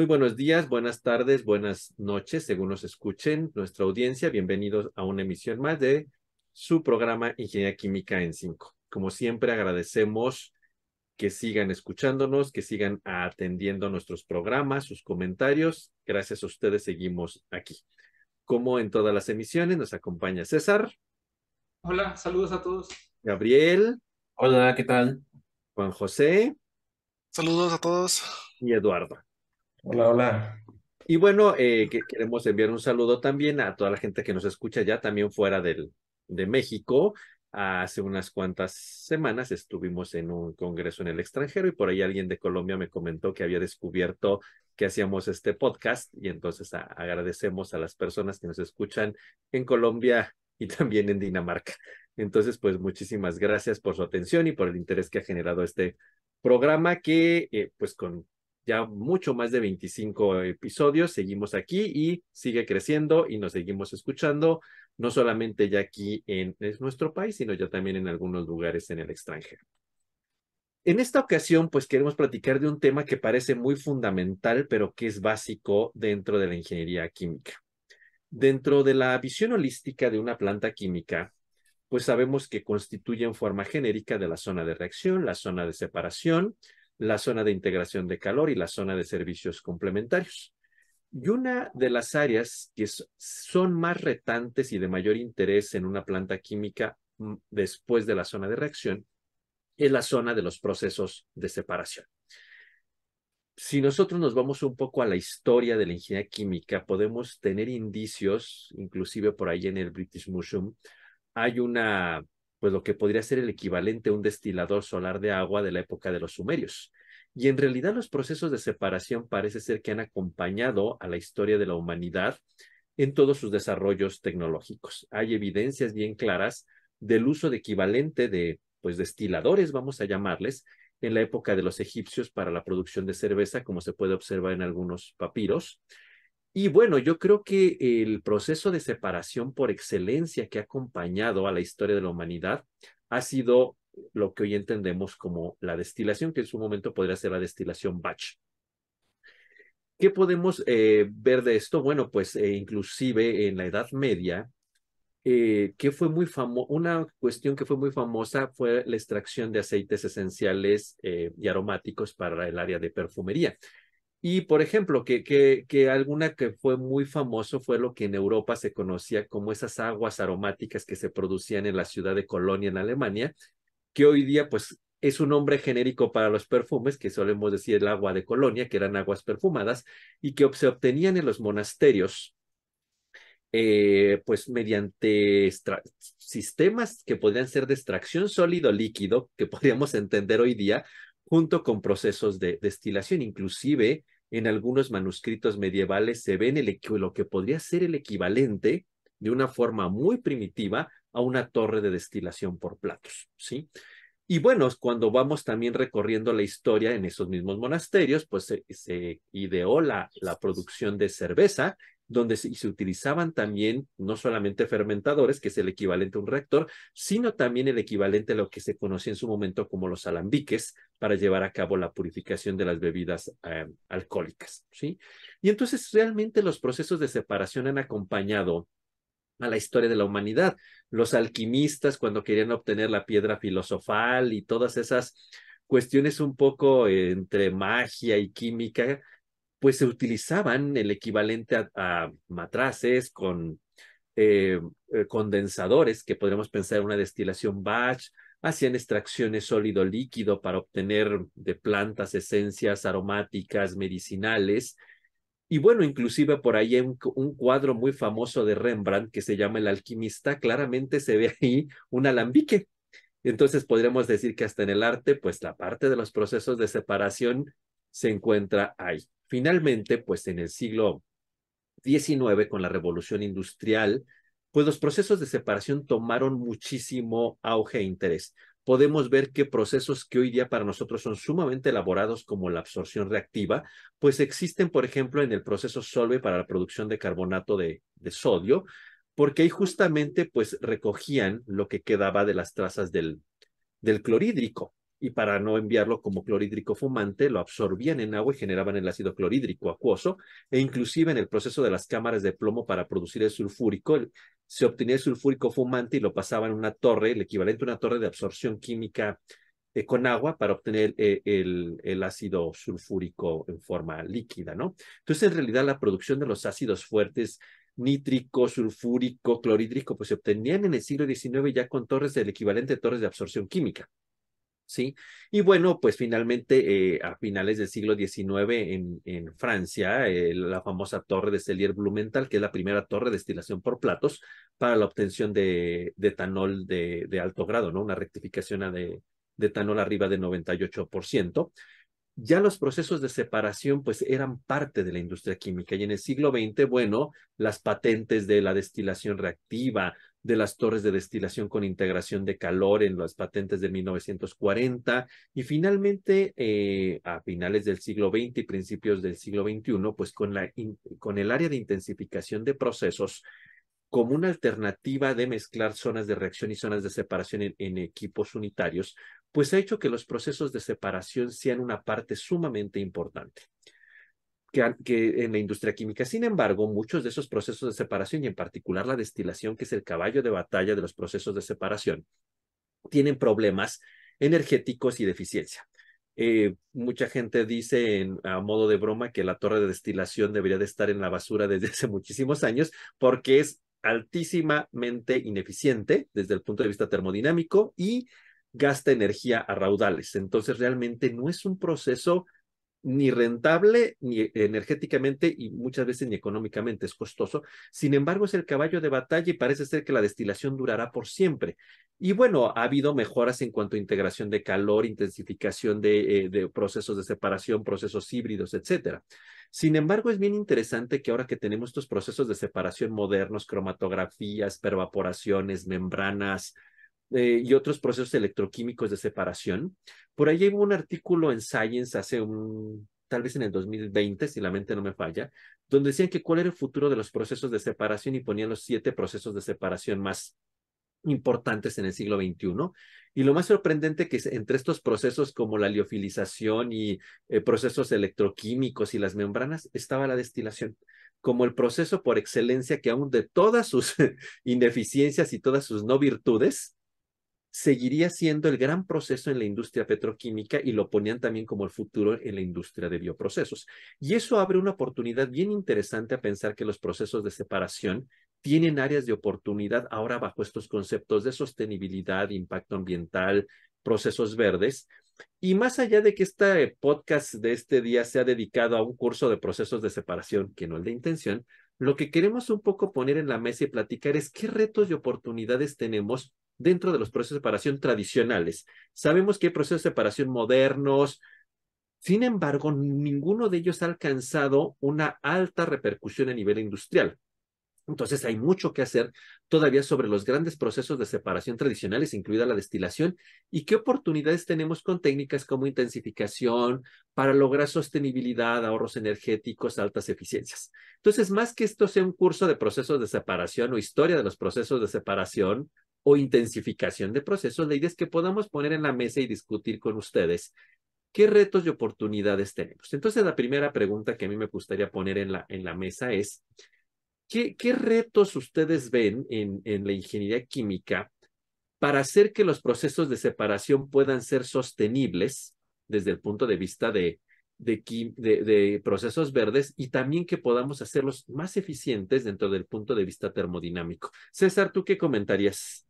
Muy buenos días, buenas tardes, buenas noches, según nos escuchen nuestra audiencia. Bienvenidos a una emisión más de su programa Ingeniería Química en 5. Como siempre, agradecemos que sigan escuchándonos, que sigan atendiendo nuestros programas, sus comentarios. Gracias a ustedes seguimos aquí. Como en todas las emisiones, nos acompaña César. Hola, saludos a todos. Gabriel. Hola, ¿qué tal? Juan José. Saludos a todos. Y Eduardo. Hola, hola. Y bueno, eh, que queremos enviar un saludo también a toda la gente que nos escucha ya también fuera del, de México. Hace unas cuantas semanas estuvimos en un congreso en el extranjero y por ahí alguien de Colombia me comentó que había descubierto que hacíamos este podcast y entonces agradecemos a las personas que nos escuchan en Colombia y también en Dinamarca. Entonces, pues muchísimas gracias por su atención y por el interés que ha generado este programa que, eh, pues con ya mucho más de 25 episodios, seguimos aquí y sigue creciendo y nos seguimos escuchando, no solamente ya aquí en, nuestro país, sino ya también en algunos lugares en el extranjero. En esta ocasión, pues queremos platicar de un tema que parece muy fundamental, pero que es básico dentro de la ingeniería química. Dentro de la visión holística de una planta química, pues sabemos que constituye en forma genérica de la zona de reacción, la zona de separación, la zona de integración de calor y la zona de servicios complementarios. Y una de las áreas que son más retantes y de mayor interés en una planta química mm, después de la zona de reacción es la zona de los procesos de separación. Si nosotros nos vamos un poco a la historia de la ingeniería química, podemos tener indicios, inclusive por ahí en el British Museum, hay una pues lo que podría ser el equivalente a un destilador solar de agua de la época de los sumerios. Y en realidad los procesos de separación parece ser que han acompañado a la historia de la humanidad en todos sus desarrollos tecnológicos. Hay evidencias bien claras del uso de equivalente de pues destiladores, vamos a llamarles, en la época de los egipcios para la producción de cerveza, como se puede observar en algunos papiros. Y bueno, yo creo que el proceso de separación por excelencia que ha acompañado a la historia de la humanidad ha sido lo que hoy entendemos como la destilación, que en su momento podría ser la destilación batch. ¿Qué podemos eh, ver de esto? Bueno, pues eh, inclusive en la Edad Media, eh, que fue muy una cuestión que fue muy famosa fue la extracción de aceites esenciales y aromáticos para el área de perfumería. Y, por ejemplo, que, que, que alguna que fue muy famoso fue lo que en Europa se conocía como esas aguas aromáticas que se producían en la ciudad de Colonia, en Alemania, que hoy día, pues, es un nombre genérico para los perfumes, que solemos decir el agua de Colonia, que eran aguas perfumadas, y que se obtenían en los monasterios, eh, pues mediante sistemas que podrían ser de extracción sólido-líquido, que podríamos entender hoy día, junto con procesos de destilación. Inclusive en algunos manuscritos medievales se ven lo que podría ser el equivalente de una forma muy primitiva a una torre de destilación por platos, ¿sí? Y bueno, cuando vamos también recorriendo la historia en esos mismos monasterios, pues se, ideó la producción de cerveza donde se, utilizaban también no solamente fermentadores, que es el equivalente a un reactor, sino también el equivalente a lo que se conocía en su momento como los alambiques para llevar a cabo la purificación de las bebidas eh, alcohólicas, ¿sí? Y entonces realmente los procesos de separación han acompañado a la historia de la humanidad. Los alquimistas cuando querían obtener la piedra filosofal y todas esas cuestiones un poco entre magia y química, pues se utilizaban el equivalente a, matraces con eh, eh, condensadores, que podríamos pensar en una destilación batch, hacían extracciones sólido-líquido para obtener de plantas esencias aromáticas, medicinales. Y bueno, inclusive por ahí un, un cuadro muy famoso de Rembrandt que se llama El alquimista, claramente se ve ahí un alambique. Entonces podríamos decir que hasta en el arte, pues la parte de los procesos de separación se encuentra ahí. Finalmente, pues en el siglo XIX, con la revolución industrial, pues los procesos de separación tomaron muchísimo auge e interés. Podemos ver que procesos que hoy día para nosotros son sumamente elaborados como la absorción reactiva, pues existen, por ejemplo, en el proceso Solve para la producción de carbonato de, sodio, porque ahí justamente pues recogían lo que quedaba de las trazas del clorhídrico. Y para no enviarlo como clorhídrico fumante, lo absorbían en agua y generaban el ácido clorhídrico acuoso, e inclusive en el proceso de las cámaras de plomo para producir el sulfúrico, se obtenía el sulfúrico fumante y lo pasaban en una torre, el equivalente a una torre de absorción química eh, con agua para obtener eh, el, el, ácido sulfúrico en forma líquida, ¿no? Entonces, en realidad, la producción de los ácidos fuertes nítrico, sulfúrico, clorhídrico, pues se obtenían en el siglo XIX ya con torres del equivalente de torres de absorción química. ¿Sí? Y bueno, pues finalmente eh, a finales del siglo XIX en, Francia, eh, la famosa torre de Cellier Blumenthal, que es la primera torre de destilación por platos para la obtención de, etanol de, alto grado, ¿no? Una rectificación de, de etanol arriba del 98% ya los procesos de separación pues eran parte de la industria química y en el siglo XX, bueno, las patentes de la destilación reactiva, de las torres de destilación con integración de calor en las patentes de 1940 y finalmente eh, a finales del siglo XX y principios del siglo XXI, pues con, la, con el área de intensificación de procesos como una alternativa de mezclar zonas de reacción y zonas de separación en, en, equipos unitarios, pues ha hecho que los procesos de separación sean una parte sumamente importante que, en la industria química. Sin embargo, muchos de esos procesos de separación y en particular la destilación, que es el caballo de batalla de los procesos de separación, tienen problemas energéticos y de eficiencia. Eh, mucha gente dice en, a modo de broma que la torre de destilación debería de estar en la basura desde hace muchísimos años porque es altísimamente ineficiente desde el punto de vista termodinámico y gasta energía a raudales. Entonces, realmente no es un proceso ni rentable ni energéticamente y muchas veces ni económicamente es costoso. Sin embargo, es el caballo de batalla y parece ser que la destilación durará por siempre. Y bueno, ha habido mejoras en cuanto a integración de calor, intensificación de, eh, procesos de separación, procesos híbridos, etcétera. Sin embargo, es bien interesante que ahora que tenemos estos procesos de separación modernos, cromatografías, pervaporaciones, membranas, eh, y otros procesos electroquímicos de separación. Por ahí hubo un artículo en Science hace un, tal vez en el 2020, si la mente no me falla, donde decían que cuál era el futuro de los procesos de separación y ponían los siete procesos de separación más importantes en el siglo XXI. Y lo más sorprendente que entre estos procesos como la liofilización y eh, procesos electroquímicos y las membranas estaba la destilación como el proceso por excelencia que aún de todas sus ineficiencias y todas sus no virtudes, seguiría siendo el gran proceso en la industria petroquímica y lo ponían también como el futuro en la industria de bioprocesos. Y eso abre una oportunidad bien interesante a pensar que los procesos de separación tienen áreas de oportunidad ahora bajo estos conceptos de sostenibilidad, impacto ambiental, procesos verdes. Y más allá de que este podcast de este día sea dedicado a un curso de procesos de separación, que no es de intención, lo que queremos un poco poner en la mesa y platicar es qué retos y oportunidades tenemos dentro de los procesos de separación tradicionales. Sabemos que hay procesos de separación modernos, sin embargo, ninguno de ellos ha alcanzado una alta repercusión a nivel industrial. Entonces hay mucho que hacer todavía sobre los grandes procesos de separación tradicionales, incluida la destilación, y qué oportunidades tenemos con técnicas como intensificación para lograr sostenibilidad, ahorros energéticos, altas eficiencias. Entonces, más que esto sea un curso de procesos de separación o historia de los procesos de separación, o intensificación de procesos, la idea es que podamos poner en la mesa y discutir con ustedes qué retos y oportunidades tenemos. Entonces, la primera pregunta que a mí me gustaría poner en la, en la mesa es, ¿qué, qué retos ustedes ven en, en la ingeniería química para hacer que los procesos de separación puedan ser sostenibles desde el punto de vista de, de, de, de, procesos verdes y también que podamos hacerlos más eficientes dentro del punto de vista termodinámico. César, ¿tú qué comentarías?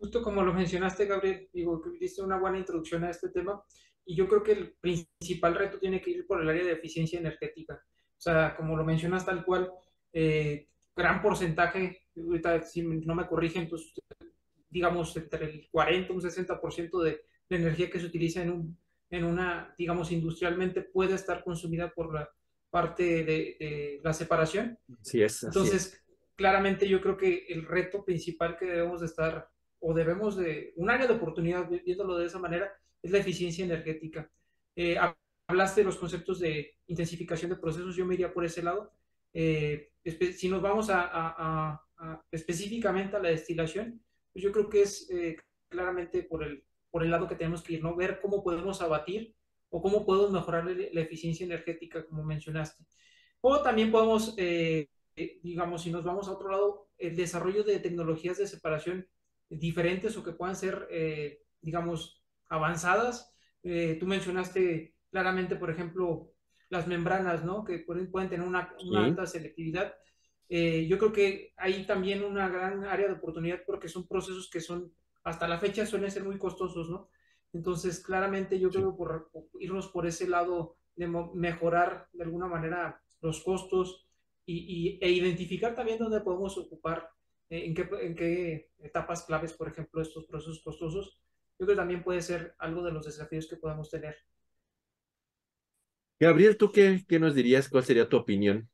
Justo como lo mencionaste, Gabriel, digo, diste una buena introducción a este tema y yo creo que el principal reto tiene que ir por el área de eficiencia energética. O sea, como lo mencionas tal cual, eh, gran porcentaje, ahorita si no me corrigen, pues digamos entre el 40 y un 60% de, de energía que se utiliza en, un, en una, digamos, industrialmente puede estar consumida por la parte de, de la separación. Sí, es. Entonces, es. claramente yo creo que el reto principal que debemos de estar o debemos de, un área de oportunidad, viéndolo de esa manera, es la eficiencia energética. Eh, hablaste de los conceptos de intensificación de procesos, yo me iría por ese lado. Eh, si nos vamos a, a, a, específicamente a la destilación, pues yo creo que es eh, claramente por el, por el lado que tenemos que ir, ¿no? Ver cómo podemos abatir o cómo podemos mejorar la eficiencia energética, como mencionaste. O también podemos, eh, eh, digamos, si nos vamos a otro lado, el desarrollo de tecnologías de separación diferentes o que puedan ser, eh, digamos, avanzadas. tú mencionaste claramente, por ejemplo, las membranas, ¿no? Que pueden, pueden tener una, una alta selectividad. yo creo que hay también una gran área de oportunidad porque son procesos que son, hasta la fecha, suelen ser muy costosos, ¿no? Entonces, claramente yo creo por, irnos por ese lado de mejorar de alguna manera los costos y, e identificar también dónde podemos ocupar, eh, en, qué, en qué etapas claves, por ejemplo, estos procesos costosos, yo creo que también puede ser algo de los desafíos que podemos tener. Gabriel, ¿tú qué, qué nos dirías? ¿Cuál sería tu opinión?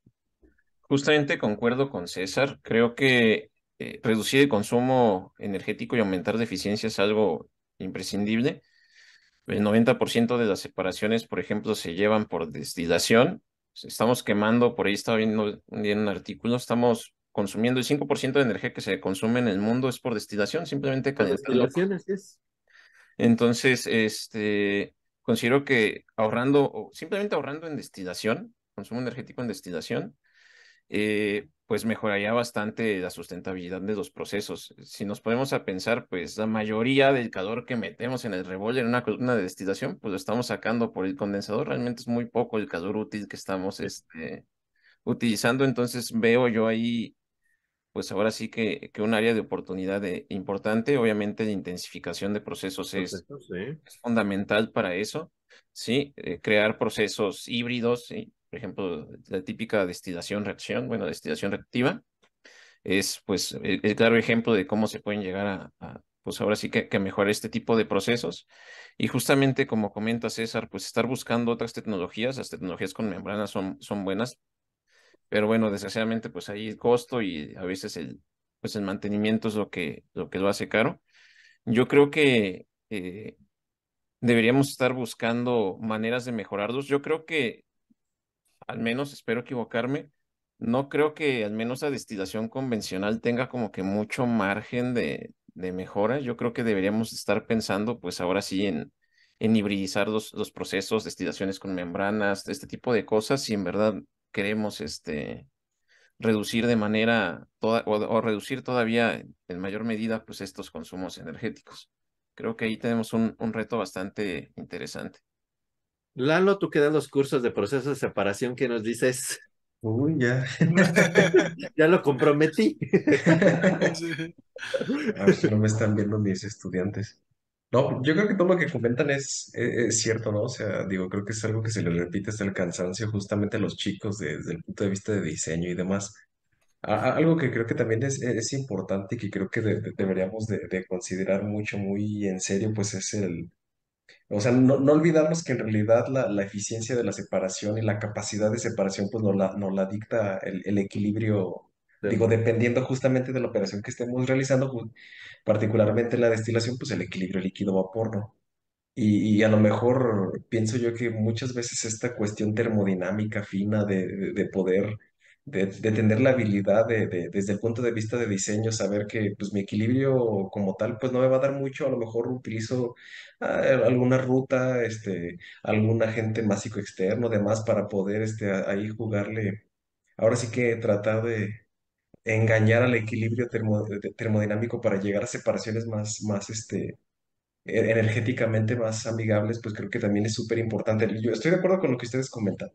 Justamente concuerdo con César. Creo que eh, reducir el consumo energético y aumentar la eficiencia es algo imprescindible. El 90% de las separaciones, por ejemplo, se llevan por destilación. Estamos quemando, por ahí estaba viendo un día en un artículo, estamos consumiendo el 5% de energía que se consume en el mundo es por destilación, simplemente calentando. es. Entonces, este, considero que ahorrando, o simplemente ahorrando en destilación, consumo energético en destilación, eh, pues mejoraría bastante la sustentabilidad de los procesos. Si nos ponemos a pensar, pues la mayoría del calor que metemos en el revólver en una columna de destilación, pues lo estamos sacando por el condensador. Realmente es muy poco el calor útil que estamos este, utilizando. Entonces veo yo ahí, pues ahora sí que, que un área de oportunidad importante. Obviamente la intensificación de procesos es, fundamental para eso. Sí, eh, crear procesos híbridos, por ejemplo, la típica destilación-reacción, bueno, destilación reactiva, es pues el, claro ejemplo de cómo se pueden llegar a, pues ahora sí que, que, mejorar este tipo de procesos. Y justamente como comenta César, pues estar buscando otras tecnologías, las tecnologías con membranas son, son buenas, pero bueno, desgraciadamente pues hay el costo y a veces el, pues el mantenimiento es lo que, lo que lo hace caro. Yo creo que eh, deberíamos estar buscando maneras de mejorarlos. Yo creo que al menos espero equivocarme, no creo que al menos la destilación convencional tenga como que mucho margen de, de mejora. Yo creo que deberíamos estar pensando, pues ahora sí, en, en hibridizar los, los procesos, destilaciones con membranas, este tipo de cosas, si en verdad queremos este, reducir de manera, toda, o, reducir todavía en mayor medida, pues estos consumos energéticos. Creo que ahí tenemos un, un reto bastante interesante. Lalo, tú que das los cursos de proceso de separación, ¿qué nos dices? Uy, ya. ya lo comprometí. A ver si no me están viendo mis estudiantes. No, yo creo que todo lo que comentan es, es, cierto, ¿no? O sea, digo, creo que es algo que se le repite hasta el cansancio justamente a los chicos desde el punto de vista de diseño y demás. algo que creo que también es, es importante y que creo que deberíamos de, de considerar mucho, muy en serio, pues es el, o sea, no, no olvidarnos que en realidad la, la eficiencia de la separación y la capacidad de separación, pues nos la, nos la dicta el, el equilibrio, digo, dependiendo justamente de la operación que estemos realizando, particularmente la destilación, pues el equilibrio líquido-vapor, ¿no? Y, y, a lo mejor pienso yo que muchas veces esta cuestión termodinámica fina de, de, de poder de, de, tener la habilidad de, de, desde el punto de vista de diseño, saber que pues mi equilibrio como tal pues no me va a dar mucho, a lo mejor utilizo ah, alguna ruta, este, algún agente másico externo, demás, para poder este, ahí jugarle, ahora sí que tratar de engañar al equilibrio termodinámico para llegar a separaciones más, más este, e-, energéticamente más amigables, pues creo que también es súper importante. Yo estoy de acuerdo con lo que ustedes comentan.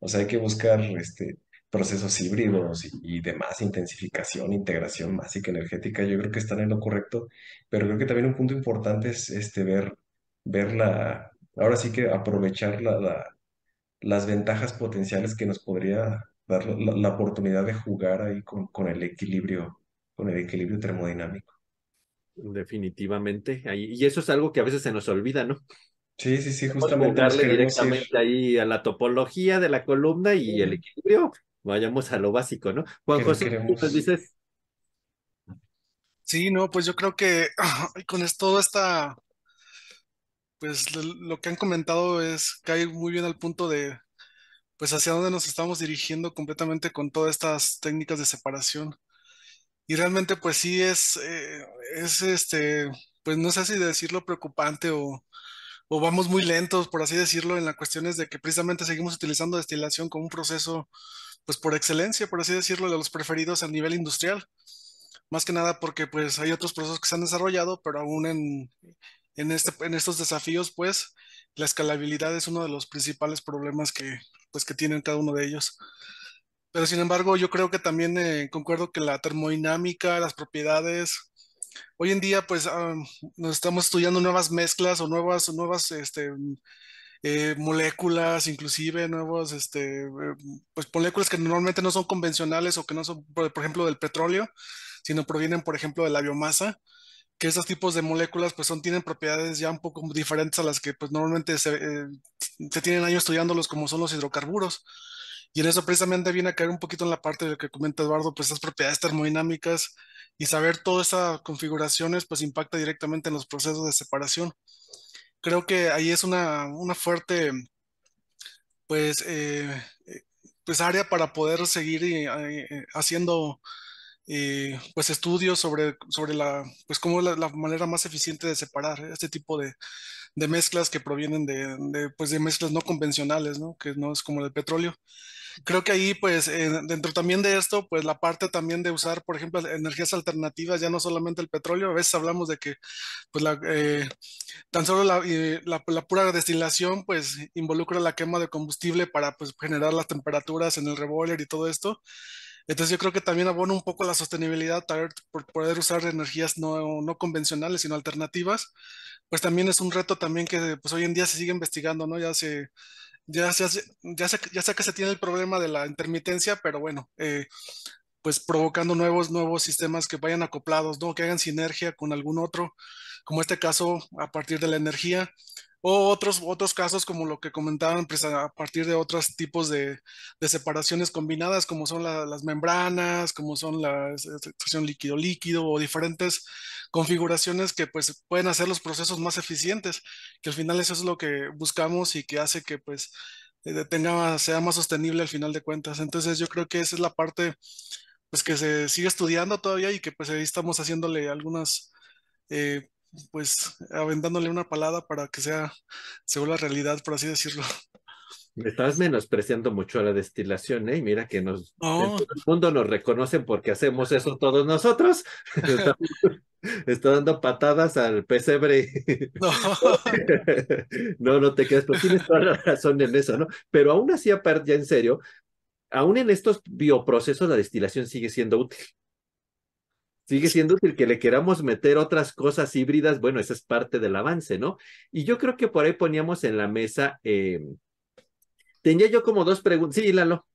O sea, hay que buscar este, procesos híbridos y, demás, intensificación, integración másica energética, yo creo que están en lo correcto, pero creo que también un punto importante es este, ver, ver la, ahora sí que aprovechar la, las ventajas potenciales que nos podría dar la, oportunidad de jugar ahí con, con, el equilibrio, con el equilibrio termodinámico. Definitivamente, y eso es algo que a veces se nos olvida, ¿no? Sí, sí, sí, justamente. directamente ahí a la topología de la columna y el equilibrio vayamos a lo básico, ¿no? Juan José, ¿qué nos dices? Sí, no, pues yo creo que con esto esta, pues lo que han comentado es cae muy bien al punto de, pues hacia dónde nos estamos dirigiendo completamente con todas estas técnicas de separación. Y realmente, pues sí es, eh, es este, pues no sé si decirlo preocupante o, o vamos muy lentos, por así decirlo, en las cuestiones de que precisamente seguimos utilizando destilación como un proceso, pues por excelencia, por así decirlo, de los preferidos a nivel industrial. Más que nada porque pues hay otros procesos que se han desarrollado, pero aún en, en, este, en estos desafíos, pues la escalabilidad es uno de los principales problemas que, pues, que tienen cada uno de ellos. Pero sin embargo, yo creo que también eh, concuerdo que la termodinámica, las propiedades, hoy en día pues ah, nos estamos estudiando nuevas mezclas o nuevas, nuevas este, eh, moléculas, inclusive nuevos, este, eh, pues moléculas que normalmente no son convencionales o que no son, por, ejemplo, del petróleo, sino provienen, por ejemplo, de la biomasa que esos tipos de moléculas pues son, tienen propiedades ya un poco diferentes a las que pues normalmente se, eh, se tienen años estudiándolos como son los hidrocarburos. Y en eso precisamente viene a caer un poquito en la parte de lo que comenta Eduardo, pues esas propiedades termodinámicas y saber todas esas configuraciones pues impacta directamente en los procesos de separación. Creo que ahí es una, una fuerte pues, eh, eh, pues área para poder seguir haciendo eh, pues estudios sobre, sobre la, pues cómo la, la, manera más eficiente de separar este tipo de, de mezclas que provienen de, de, pues de mezclas no convencionales, ¿no? Que no es como el petróleo. Creo que ahí, pues, eh, dentro también de esto, pues la parte también de usar, por ejemplo, energías alternativas, ya no solamente el petróleo, a veces hablamos de que, pues, la, eh, tan solo la, la, la, pura destilación, pues, involucra la quema de combustible para, pues, generar las temperaturas en el reboiler y todo esto. Entonces yo creo que también abona un poco la sostenibilidad por poder usar energías no, no, convencionales, sino alternativas. Pues también es un reto también que pues hoy en día se sigue investigando, ¿no? Ya se, ya, ya, ya, sé, ya sé que se tiene el problema de la intermitencia, pero bueno, eh, pues provocando nuevos, nuevos sistemas que vayan acoplados, ¿no? Que hagan sinergia con algún otro, como este caso a partir de la energía o otros, otros casos como lo que comentaban pues, a partir de otros tipos de, de separaciones combinadas, como son la, las membranas, como son la extracción líquido-líquido o diferentes configuraciones que pues pueden hacer los procesos más eficientes, que al final eso es lo que buscamos y que hace que pues eh, tenga, sea más sostenible al final de cuentas. Entonces yo creo que esa es la parte pues que se sigue estudiando todavía y que pues ahí estamos haciéndole algunas eh, pues aventándole una palada para que sea, se vuelva realidad, por así decirlo. Me estás menospreciando mucho a la destilación, ¿eh? Mira que nos, todo el mundo nos reconoce porque hacemos eso todos nosotros. Está, dando patadas al pesebre. No. no, no te quedas, pero tienes toda la razón en eso, ¿no? Pero aún así, aparte, ya en serio, aún en estos bioprocesos la destilación sigue siendo útil sigue siendo útil que le queramos meter otras cosas híbridas, bueno, esa es parte del avance, ¿no? Y yo creo que por ahí poníamos en la mesa, eh, tenía yo como dos preguntas, sí, Lalo.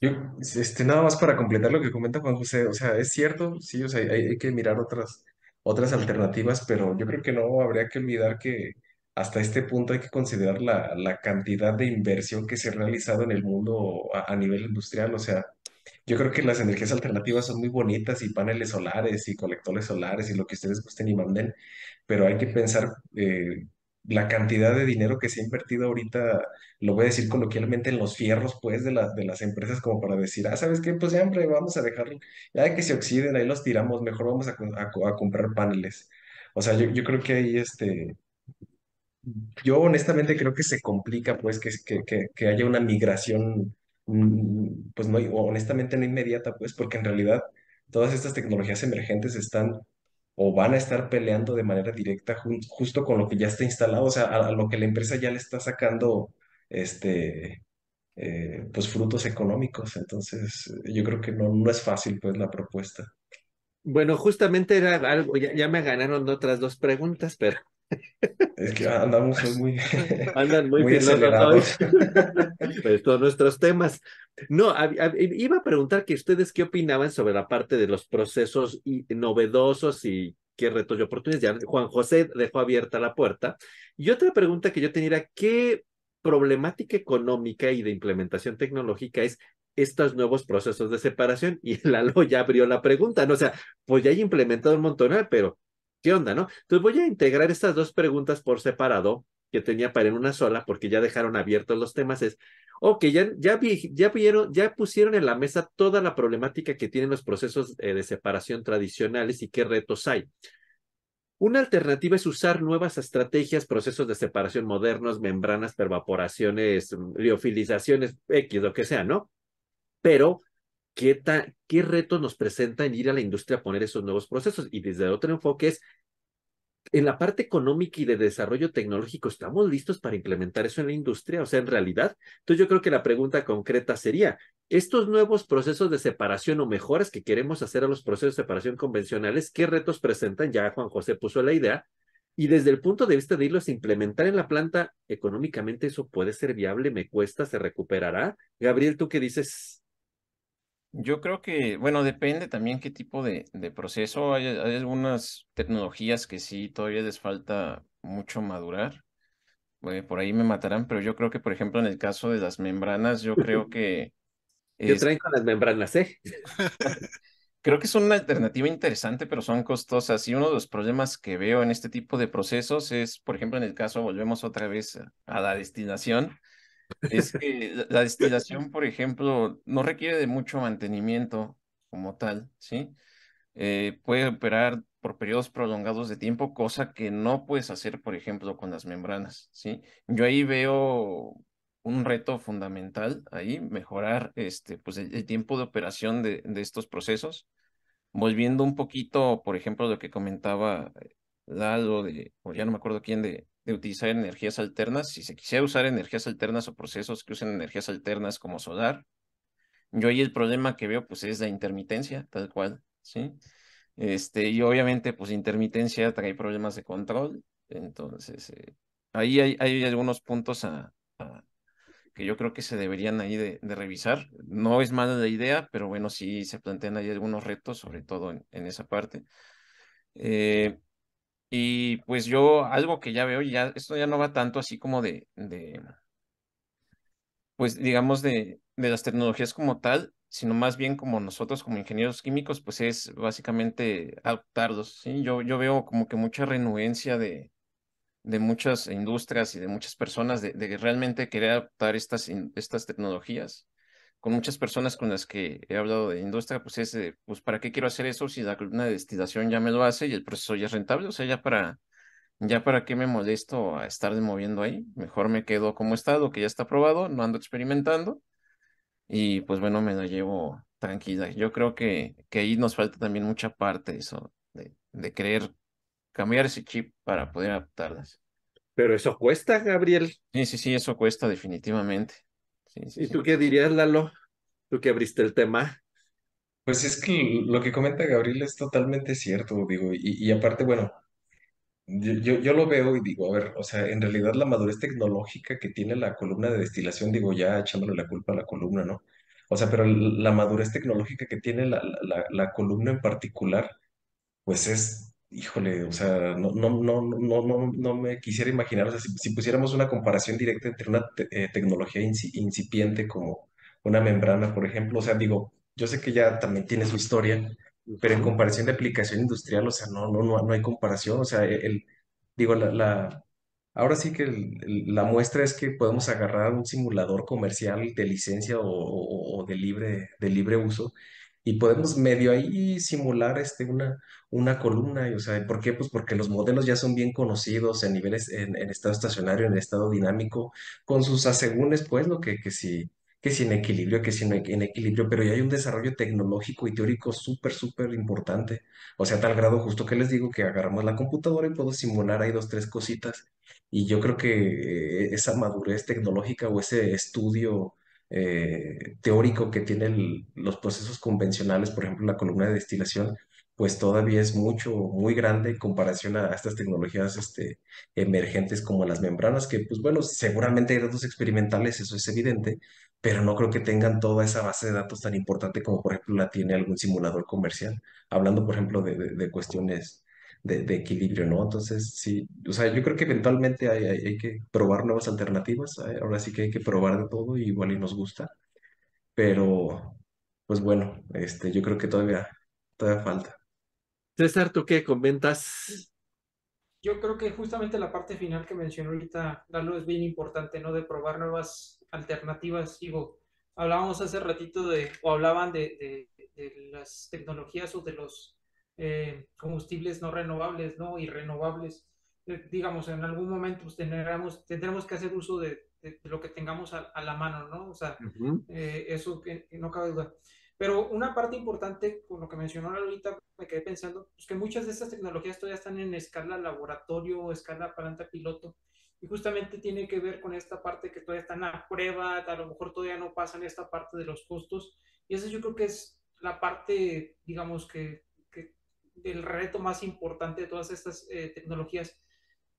Yo, este, nada más para completar lo que comenta Juan José, o sea, es cierto, sí, o sea, hay, hay que mirar otras, otras alternativas, pero yo creo que no habría que olvidar que hasta este punto hay que considerar la, la cantidad de inversión que se ha realizado en el mundo a, nivel industrial, o sea, yo creo que las energías alternativas son muy bonitas y paneles solares y colectores solares y lo que ustedes gusten y manden, pero hay que pensar eh, la cantidad de dinero que se ha invertido ahorita, lo voy a decir coloquialmente, en los fierros, pues, de, de las empresas como para decir, ah, ¿sabes qué? Pues siempre vamos a dejarlo, ya que se oxiden, ahí los tiramos, mejor vamos a, a, a comprar paneles. O sea, yo, yo creo que ahí este, yo honestamente creo que se complica, pues, que, que, que haya una migración Mm, pues no, honestamente no inmediata, pues, porque en realidad todas estas tecnologías emergentes están o van a estar peleando de manera directa justo con lo que ya está instalado, o sea, a, lo que la empresa ya le está sacando, este, eh, pues frutos económicos. Entonces, yo creo que no, no es fácil, pues, la propuesta. Bueno, justamente era algo, ya, ya me ganaron otras dos preguntas, pero es que andamos muy, Andan muy, muy acelerados. pues todos nuestros temas. No, iba a preguntar que ustedes qué opinaban sobre la parte de los procesos novedosos y qué retos y oportunidades. Ya Juan José dejó abierta la puerta. Y otra pregunta que yo tenía ¿qué problemática económica y de implementación tecnológica es estos nuevos procesos de separación? Y Lalo ya abrió la pregunta, ¿no? O sea, pues ya hay implementado un montón, pero ¿Qué onda, no? Entonces voy a integrar estas dos preguntas por separado que tenía para en una sola, porque ya dejaron abiertos los temas. Es, ok, ya, ya, vi, ya vieron, ya pusieron en la mesa toda la problemática que tienen los procesos eh, de separación tradicionales y qué retos hay. Una alternativa es usar nuevas estrategias, procesos de separación modernos, membranas, pervaporaciones, liofilizaciones, X, lo que sea, ¿no? Pero, ¿qué, ¿qué retos nos presenta en ir a la industria a poner esos nuevos procesos? Y desde otro enfoque es, en la parte económica y de desarrollo tecnológico, ¿estamos listos para implementar eso en la industria? O sea, en realidad. Entonces yo creo que la pregunta concreta sería, estos nuevos procesos de separación o mejoras que queremos hacer a los procesos de separación convencionales, ¿qué retos presentan? Ya Juan José puso la idea. Y desde el punto de vista de irlos a implementar en la planta, económicamente eso puede ser viable, me cuesta, se recuperará. Gabriel, ¿tú qué dices? Yo creo que, bueno, depende también qué tipo de, de proceso. Hay, hay, algunas tecnologías que sí todavía les falta mucho madurar. por ahí me matarán, pero yo creo que, por ejemplo, en el caso de las membranas, yo creo que... ¿Qué traen con las membranas, eh? creo que son una alternativa interesante, pero son costosas. Y uno de los problemas que veo en este tipo de procesos es, por ejemplo, en el caso, volvemos otra vez a la destinación es que la destilación, por ejemplo, no requiere de mucho mantenimiento como tal, ¿sí? Eh, puede operar por periodos prolongados de tiempo, cosa que no puedes hacer, por ejemplo, con las membranas, ¿sí? Yo ahí veo un reto fundamental ahí, mejorar este, pues el, tiempo de operación de, de, estos procesos. Volviendo un poquito, por ejemplo, lo que comentaba Lalo, de, o ya no me acuerdo quién, de, de utilizar energías alternas. Si se quisiera usar energías alternas o procesos que usen energías alternas como solar, yo ahí el problema que veo pues es la intermitencia, tal cual, ¿sí? Este, y obviamente pues intermitencia trae problemas de control, entonces eh, ahí hay, hay, algunos puntos a, que yo creo que se deberían ahí de, revisar. No es mala la idea, pero bueno, sí se plantean ahí algunos retos, sobre todo en, en esa parte. Eh, y pues yo, algo que ya veo, ya, esto ya no va tanto así como de, de pues digamos, de, de las tecnologías como tal, sino más bien como nosotros como ingenieros químicos, pues es básicamente adoptarlos, ¿sí? Yo, yo veo como que mucha renuencia de, de muchas industrias y de muchas personas de, de realmente querer adoptar estas, estas tecnologías con muchas personas con las que he hablado de industria, pues es, pues, ¿para qué quiero hacer eso si la columna de destilación ya me lo hace y el proceso ya es rentable? O sea, ya para, ya para qué me molesto a estar moviendo ahí, mejor me quedo como estado, que ya está probado, no ando experimentando y pues bueno, me la llevo tranquila. Yo creo que, que ahí nos falta también mucha parte eso, de, de querer cambiar ese chip para poder adaptarlas. Pero eso cuesta, Gabriel. Sí, sí, sí, eso cuesta definitivamente. ¿Y tú qué dirías, Lalo? Tú que abriste el tema. Pues es que lo que comenta Gabriel es totalmente cierto, digo, y, y aparte, bueno, yo, yo, yo lo veo y digo, a ver, o sea, en realidad la madurez tecnológica que tiene la columna de destilación, digo, ya echándole la culpa a la columna, ¿no? O sea, pero la madurez tecnológica que tiene la, la, la columna en particular, pues es, híjole, o sea, no, no, no, no, no, no me quisiera imaginar, o sea, si, si pusiéramos una comparación directa entre una te- eh, tecnología inci- incipiente como una membrana, por ejemplo, o sea, digo, yo sé que ya también tiene su historia, pero en comparación de aplicación industrial, o sea, no, no, no, no hay comparación, o sea, el, digo, la, la, ahora sí que el- el- la muestra es que podemos agarrar un simulador comercial de licencia o, o- o de libre, de libre uso y podemos medio ahí simular este, una, una columna, y, o sea, ¿por qué? Pues porque los modelos ya son bien conocidos en niveles, en, estado estacionario, en estado dinámico, con sus asegúnes, pues, lo que, que sí que si en equilibrio, que si en equilibrio, pero ya hay un desarrollo tecnológico y teórico súper, súper importante. O sea, tal grado justo que les digo que agarramos la computadora y puedo simular ahí dos, tres cositas. Y yo creo que eh, esa madurez tecnológica o ese estudio eh, teórico que tienen los procesos convencionales, por ejemplo, la columna de destilación, pues todavía es mucho, muy grande en comparación a, estas tecnologías este, emergentes como las membranas, que pues bueno, seguramente hay datos experimentales, eso es evidente, pero no creo que tengan toda esa base de datos tan importante como por ejemplo la tiene algún simulador comercial, hablando por ejemplo de- de cuestiones de, de equilibrio, ¿no? Entonces, sí, o sea, yo creo que eventualmente hay, hay, hay que probar nuevas alternativas, eh, ahora sí que hay que probar de todo y igual y nos gusta, pero pues bueno, este, yo creo que todavía, todavía falta. César, ¿tú qué comentas? Yo creo que justamente la parte final que mencionó ahorita Lalo es bien importante, ¿no? De probar nuevas alternativas. Digo, hablábamos hace ratito de, o hablaban de, de, de las tecnologías o de los eh, combustibles no renovables, ¿no? Y renovables. Eh, digamos, en algún momento pues, tendremos, tendremos que hacer uso de, lo que tengamos a, la mano, ¿no? O sea, eh, eso que, no cabe duda. Pero una parte importante, con lo que mencionó ahorita, me quedé pensando, es que muchas de estas tecnologías todavía están en escala laboratorio, escala planta piloto, y justamente tiene que ver con esta parte que todavía están a prueba, a lo mejor todavía no pasan esta parte de los costos, y eso yo creo que es la parte, digamos, que, del reto más importante de todas estas eh, tecnologías.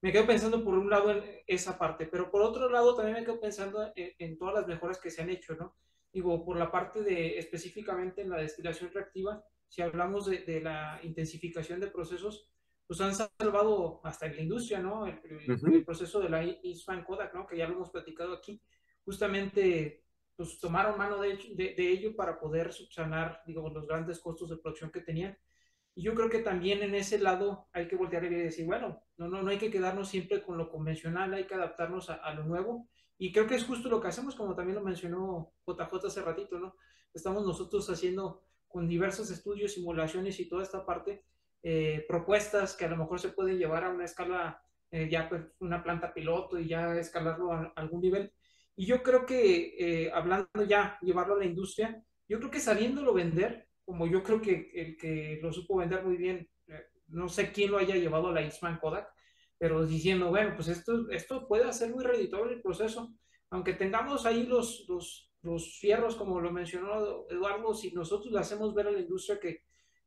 Me quedo pensando por un lado en esa parte, pero por otro lado también me quedo pensando en, todas las mejoras que se han hecho, ¿no? Digo, por la parte de específicamente en la destilación reactiva, si hablamos de, de la intensificación de procesos, pues han salvado hasta en la industria, ¿no? El, el, proceso de la Eastman Kodak, ¿no? Que ya lo hemos platicado aquí. Justamente pues tomaron mano de, de, ello para poder subsanar, digamos, los grandes costos de producción que tenían. Y yo creo que también en ese lado hay que voltear y decir, bueno, no, no, no hay que quedarnos siempre con lo convencional, hay que adaptarnos a, lo nuevo. Y creo que es justo lo que hacemos, como también lo mencionó JJ hace ratito, ¿no? Estamos nosotros haciendo con diversos estudios, simulaciones y toda esta parte, eh, propuestas que a lo mejor se pueden llevar a una escala, eh, ya pues una planta piloto y ya escalarlo a algún nivel y yo creo que, eh, hablando ya, llevarlo a la industria, yo creo que sabiéndolo vender, como yo creo que el que lo supo vender muy bien, eh, no sé quién lo haya llevado a la Eastman Kodak, pero diciendo, bueno, pues esto, esto puede hacer muy reditable el proceso, aunque tengamos ahí los, los, los fierros, como lo mencionó Eduardo, si nosotros le hacemos ver a la industria que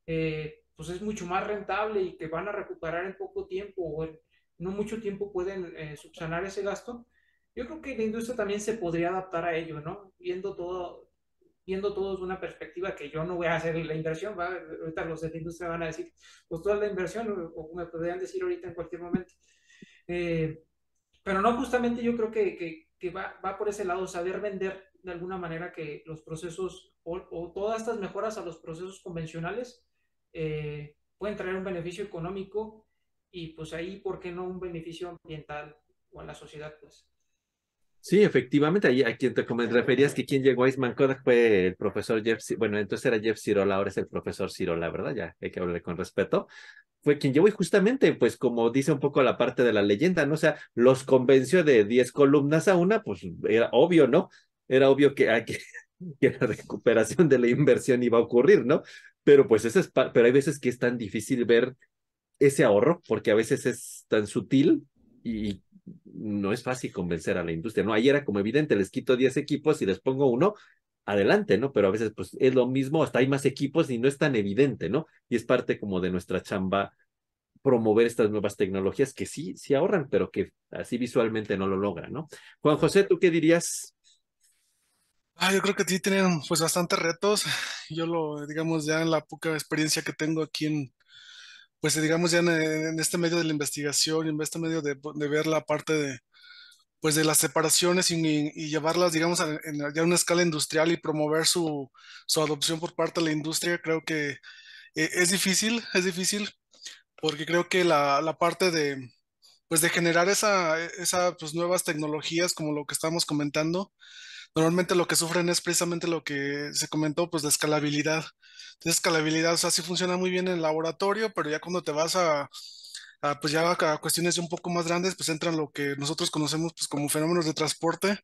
eh, pues es mucho más rentable y que van a recuperar en poco tiempo o en no mucho tiempo pueden subsanar ese gasto, yo creo que la industria también se podría adaptar a ello, ¿no? Viendo todo, viendo todo desde una perspectiva que yo no voy a hacer la inversión, ¿va? ahorita los de la industria van a decir, pues toda la inversión, o, me podrían decir ahorita en cualquier momento. Eh, pero no, justamente yo creo que, que, que va, va, por ese lado, saber vender de alguna manera que los procesos o, o todas estas mejoras a los procesos convencionales eh, pueden traer un beneficio económico y pues ahí, ¿por qué no un beneficio ambiental o a la sociedad? Pues. Sí, efectivamente, ahí a quien te referías que quien llegó a Eastman Kodak fue el profesor Jeff, bueno, entonces era Jeff Cirola, ahora es el profesor Cirola, ¿verdad? Ya hay que hablarle con respeto. Fue quien llegó y justamente, pues como dice un poco la parte de la leyenda, ¿no? O sea, los convenció de 10 columnas a una, pues era obvio, ¿no? Era obvio que, que, la recuperación de la inversión iba a ocurrir, ¿no? Pero pues eso es, pero hay veces que es tan difícil ver ese ahorro, porque a veces es tan sutil y no es fácil convencer a la industria, ¿no? Ahí era como evidente, les quito 10 equipos y les pongo uno, adelante, ¿no? Pero a veces pues es lo mismo, hasta hay más equipos y no es tan evidente, ¿no? Y es parte como de nuestra chamba promover estas nuevas tecnologías que sí, sí ahorran, pero que así visualmente no lo logran, ¿no? Juan José, ¿tú qué dirías? Ah, yo creo que sí tienen pues bastantes retos. Yo lo, digamos, ya en la poca experiencia que tengo aquí en, pues digamos ya en, este medio de la investigación, en este medio de, ver la parte de, pues de las separaciones y, llevarlas, digamos, a, en, ya a una escala industrial y promover su, su, adopción por parte de la industria, creo que eh, es difícil, es difícil, porque creo que la, la parte de, pues de generar esa, esa pues, nuevas tecnologías, como lo que estamos comentando, normalmente lo que sufren es precisamente lo que se comentó, pues de escalabilidad. Entonces, escalabilidad, o sea, sí funciona muy bien en el laboratorio, pero ya cuando te vas a, pues ya a cuestiones un poco más grandes, pues entran lo que nosotros conocemos pues como fenómenos de transporte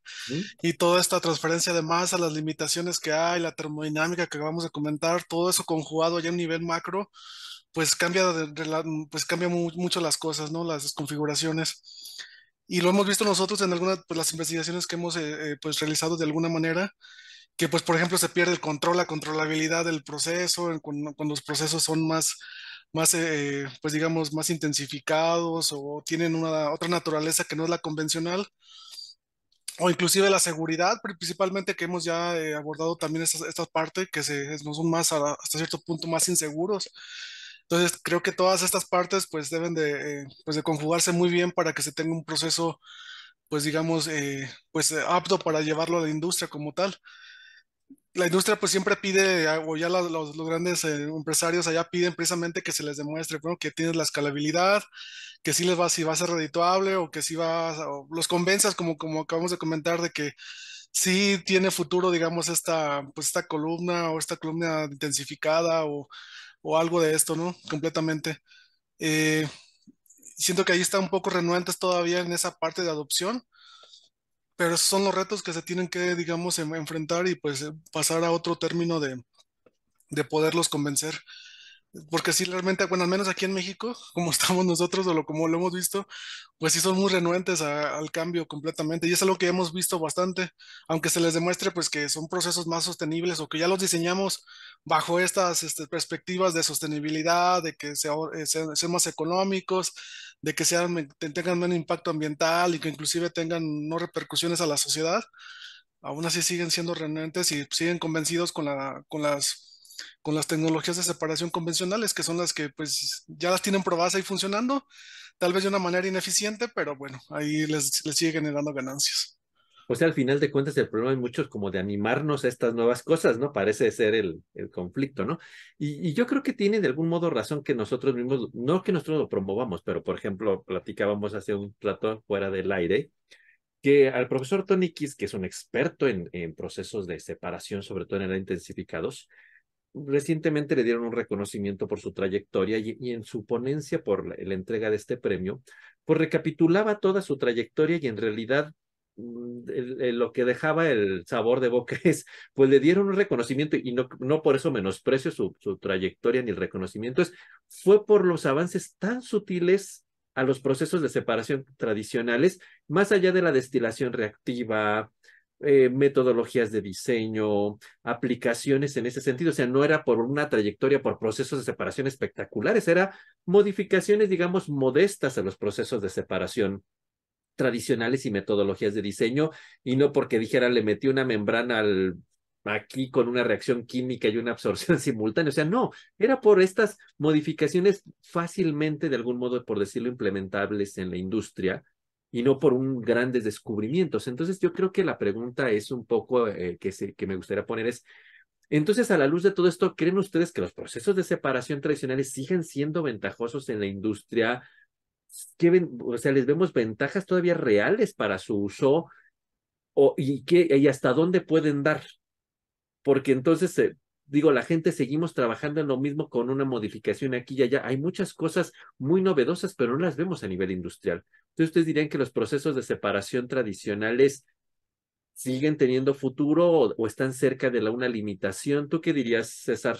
y toda esta transferencia de masa, las limitaciones que hay, la termodinámica que acabamos de comentar, todo eso conjugado ya a un nivel macro, pues cambia, pues cambia mucho las cosas, ¿no? Las configuraciones y lo hemos visto nosotros en algunas pues, las investigaciones que hemos eh, eh, pues realizado de alguna manera, que pues por ejemplo se pierde el control, la controlabilidad del proceso, cuando, los procesos son más, más eh, pues digamos, más intensificados o tienen una otra naturaleza que no es la convencional, o inclusive la seguridad, principalmente que hemos ya abordado también esta, esta parte, que se, no son más hasta cierto punto más inseguros. Entonces, creo que todas estas partes pues deben de, eh, pues, de conjugarse muy bien para que se tenga un proceso, pues digamos, eh, pues eh, apto para llevarlo a la industria como tal. La industria pues siempre pide, o ya los, los, grandes empresarios allá piden precisamente que se les demuestre, bueno, que tienes la escalabilidad, que sí les va, si va a ser redituable o que sí va, o los convenzas como, como acabamos de comentar de que sí tiene futuro, digamos, esta, pues esta columna o esta columna intensificada o o algo de esto, ¿no? Completamente. Eh, siento que ahí está un poco renuentes todavía en esa parte de adopción, pero esos son los retos que se tienen que, digamos, enfrentar y pues eh, pasar a otro término de, de poderlos convencer porque sí, realmente, bueno, al menos aquí en México, como estamos nosotros o lo, como lo hemos visto, pues sí son muy renuentes al cambio completamente. Y es algo que hemos visto bastante, aunque se les demuestre pues que son procesos más sostenibles o que ya los diseñamos bajo estas este, perspectivas de sostenibilidad, de que eh, sean, más económicos, de que sean, tengan menos impacto ambiental y que inclusive tengan no repercusiones a la sociedad. Aún así siguen siendo renuentes y siguen convencidos con, la, con las con las tecnologías de separación convencionales, que son las que pues ya las tienen probadas ahí funcionando, tal vez de una manera ineficiente, pero bueno, ahí les, les sigue generando ganancias. O sea, al final de cuentas, el problema hay muchos como de animarnos a estas nuevas cosas, ¿no? Parece ser el, el conflicto, ¿no? Y, y, yo creo que tiene de algún modo razón que nosotros mismos, no que nosotros lo promovamos, pero por ejemplo, platicábamos hace un rato fuera del aire, que al profesor Tony Kiss, que es un experto en, en procesos de separación, sobre todo en el intensificados, recientemente le dieron un reconocimiento por su trayectoria y, en su ponencia por la, entrega de este premio, pues recapitulaba toda su trayectoria y en realidad mm, lo que dejaba el sabor de boca es, pues le dieron un reconocimiento y no, no por eso menosprecio su, su trayectoria ni el reconocimiento, es, fue por los avances tan sutiles a los procesos de separación tradicionales, más allá de la destilación reactiva, eh, metodologías de diseño, aplicaciones en ese sentido. O sea, no era por una trayectoria, por procesos de separación espectaculares, era modificaciones, digamos, modestas a los procesos de separación tradicionales y metodologías de diseño, y no porque dijera le metí una membrana al aquí con una reacción química y una absorción simultánea. O sea, no, era por estas modificaciones fácilmente, de algún modo, por decirlo, implementables en la industria, y no por un grandes descubrimientos. Entonces yo creo que la pregunta es un poco eh, que, se, que me gustaría poner es, entonces a la luz de todo esto, ¿creen ustedes que los procesos de separación tradicionales siguen siendo ventajosos en la industria? ¿Qué o sea, ¿les vemos ventajas todavía reales para su uso? O, y, qué, ¿Y hasta dónde pueden dar? Porque entonces eh, digo, la gente seguimos trabajando en lo mismo con una modificación aquí y allá. Hay muchas cosas muy novedosas, pero no las vemos a nivel industrial. Entonces, ustedes dirían que los procesos de separación tradicionales siguen teniendo futuro o, están cerca de una limitación. ¿Tú qué dirías, César?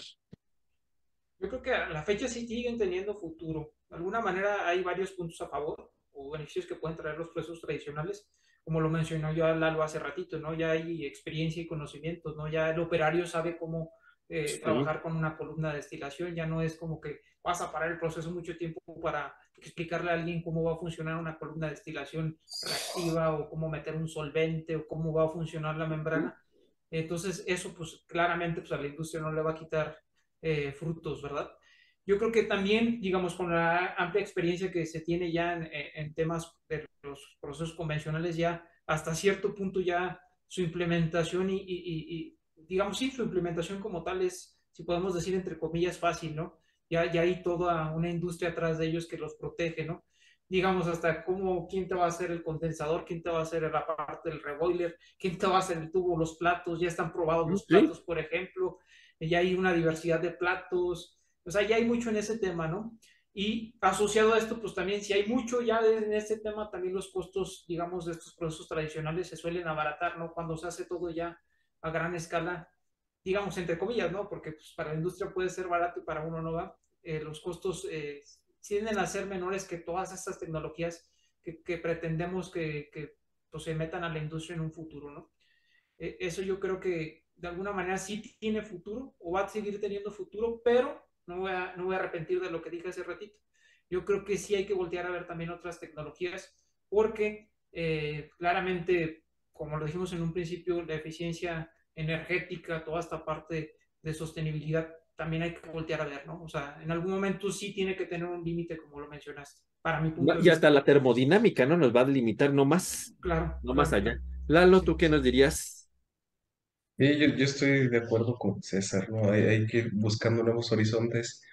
Yo creo que a la fecha sí siguen teniendo futuro. De alguna manera hay varios puntos a favor o beneficios que pueden traer los procesos tradicionales como lo mencionó yo Lalo hace ratito, ¿no? Ya hay experiencia y conocimientos, ¿no? Ya el operario sabe cómo eh, trabajar con una columna de destilación, ya no es como que vas a parar el proceso mucho tiempo para explicarle a alguien cómo va a funcionar una columna de destilación reactiva o cómo meter un solvente o cómo va a funcionar la membrana. Entonces, eso pues claramente pues, a la industria no le va a quitar eh, frutos, ¿verdad? Yo creo que también, digamos, con la amplia experiencia que se tiene ya en, en temas de los procesos convencionales, ya hasta cierto punto ya su implementación y, y, digamos, sí, su implementación como tal es, si podemos decir, entre comillas, fácil, ¿no? Ya, ya hay toda una industria atrás de ellos que los protege, ¿no? Digamos, hasta cómo, quién te va a hacer el condensador, quién te va a hacer la parte del reboiler, quién te va a hacer el tubo, los platos, ya están probados los platos, por ejemplo, ya hay una diversidad de platos, o sea, ya hay mucho en ese tema, ¿no? Y asociado a esto, pues también si hay mucho ya en este tema, también los costos, digamos, de estos procesos tradicionales se suelen abaratar, ¿no? Cuando se hace todo ya a gran escala, digamos, entre comillas, ¿no? Porque pues, para la industria puede ser barato y para uno no va. Eh, los costos eh, tienden a ser menores que todas estas tecnologías que, pretendemos que, que pues, se metan a la industria en un futuro, ¿no? Eh, eso yo creo que de alguna manera sí tiene futuro o va a seguir teniendo futuro, pero no voy a, no voy a arrepentir de lo que dije hace ratito. Yo creo que sí hay que voltear a ver también otras tecnologías porque claramente como lo dijimos en un principio, la eficiencia energética, toda esta parte de sostenibilidad, también hay que voltear a ver, ¿no? O sea, en algún momento sí tiene que tener un límite, como lo mencionaste, para mi punto Y hasta la termodinámica, ¿no? Nos va a limitar no más. Claro. No más allá. Lalo, ¿tú qué nos dirías? Sí, yo, yo estoy de acuerdo con César, ¿no? Hay, hay que ir buscando nuevos horizontes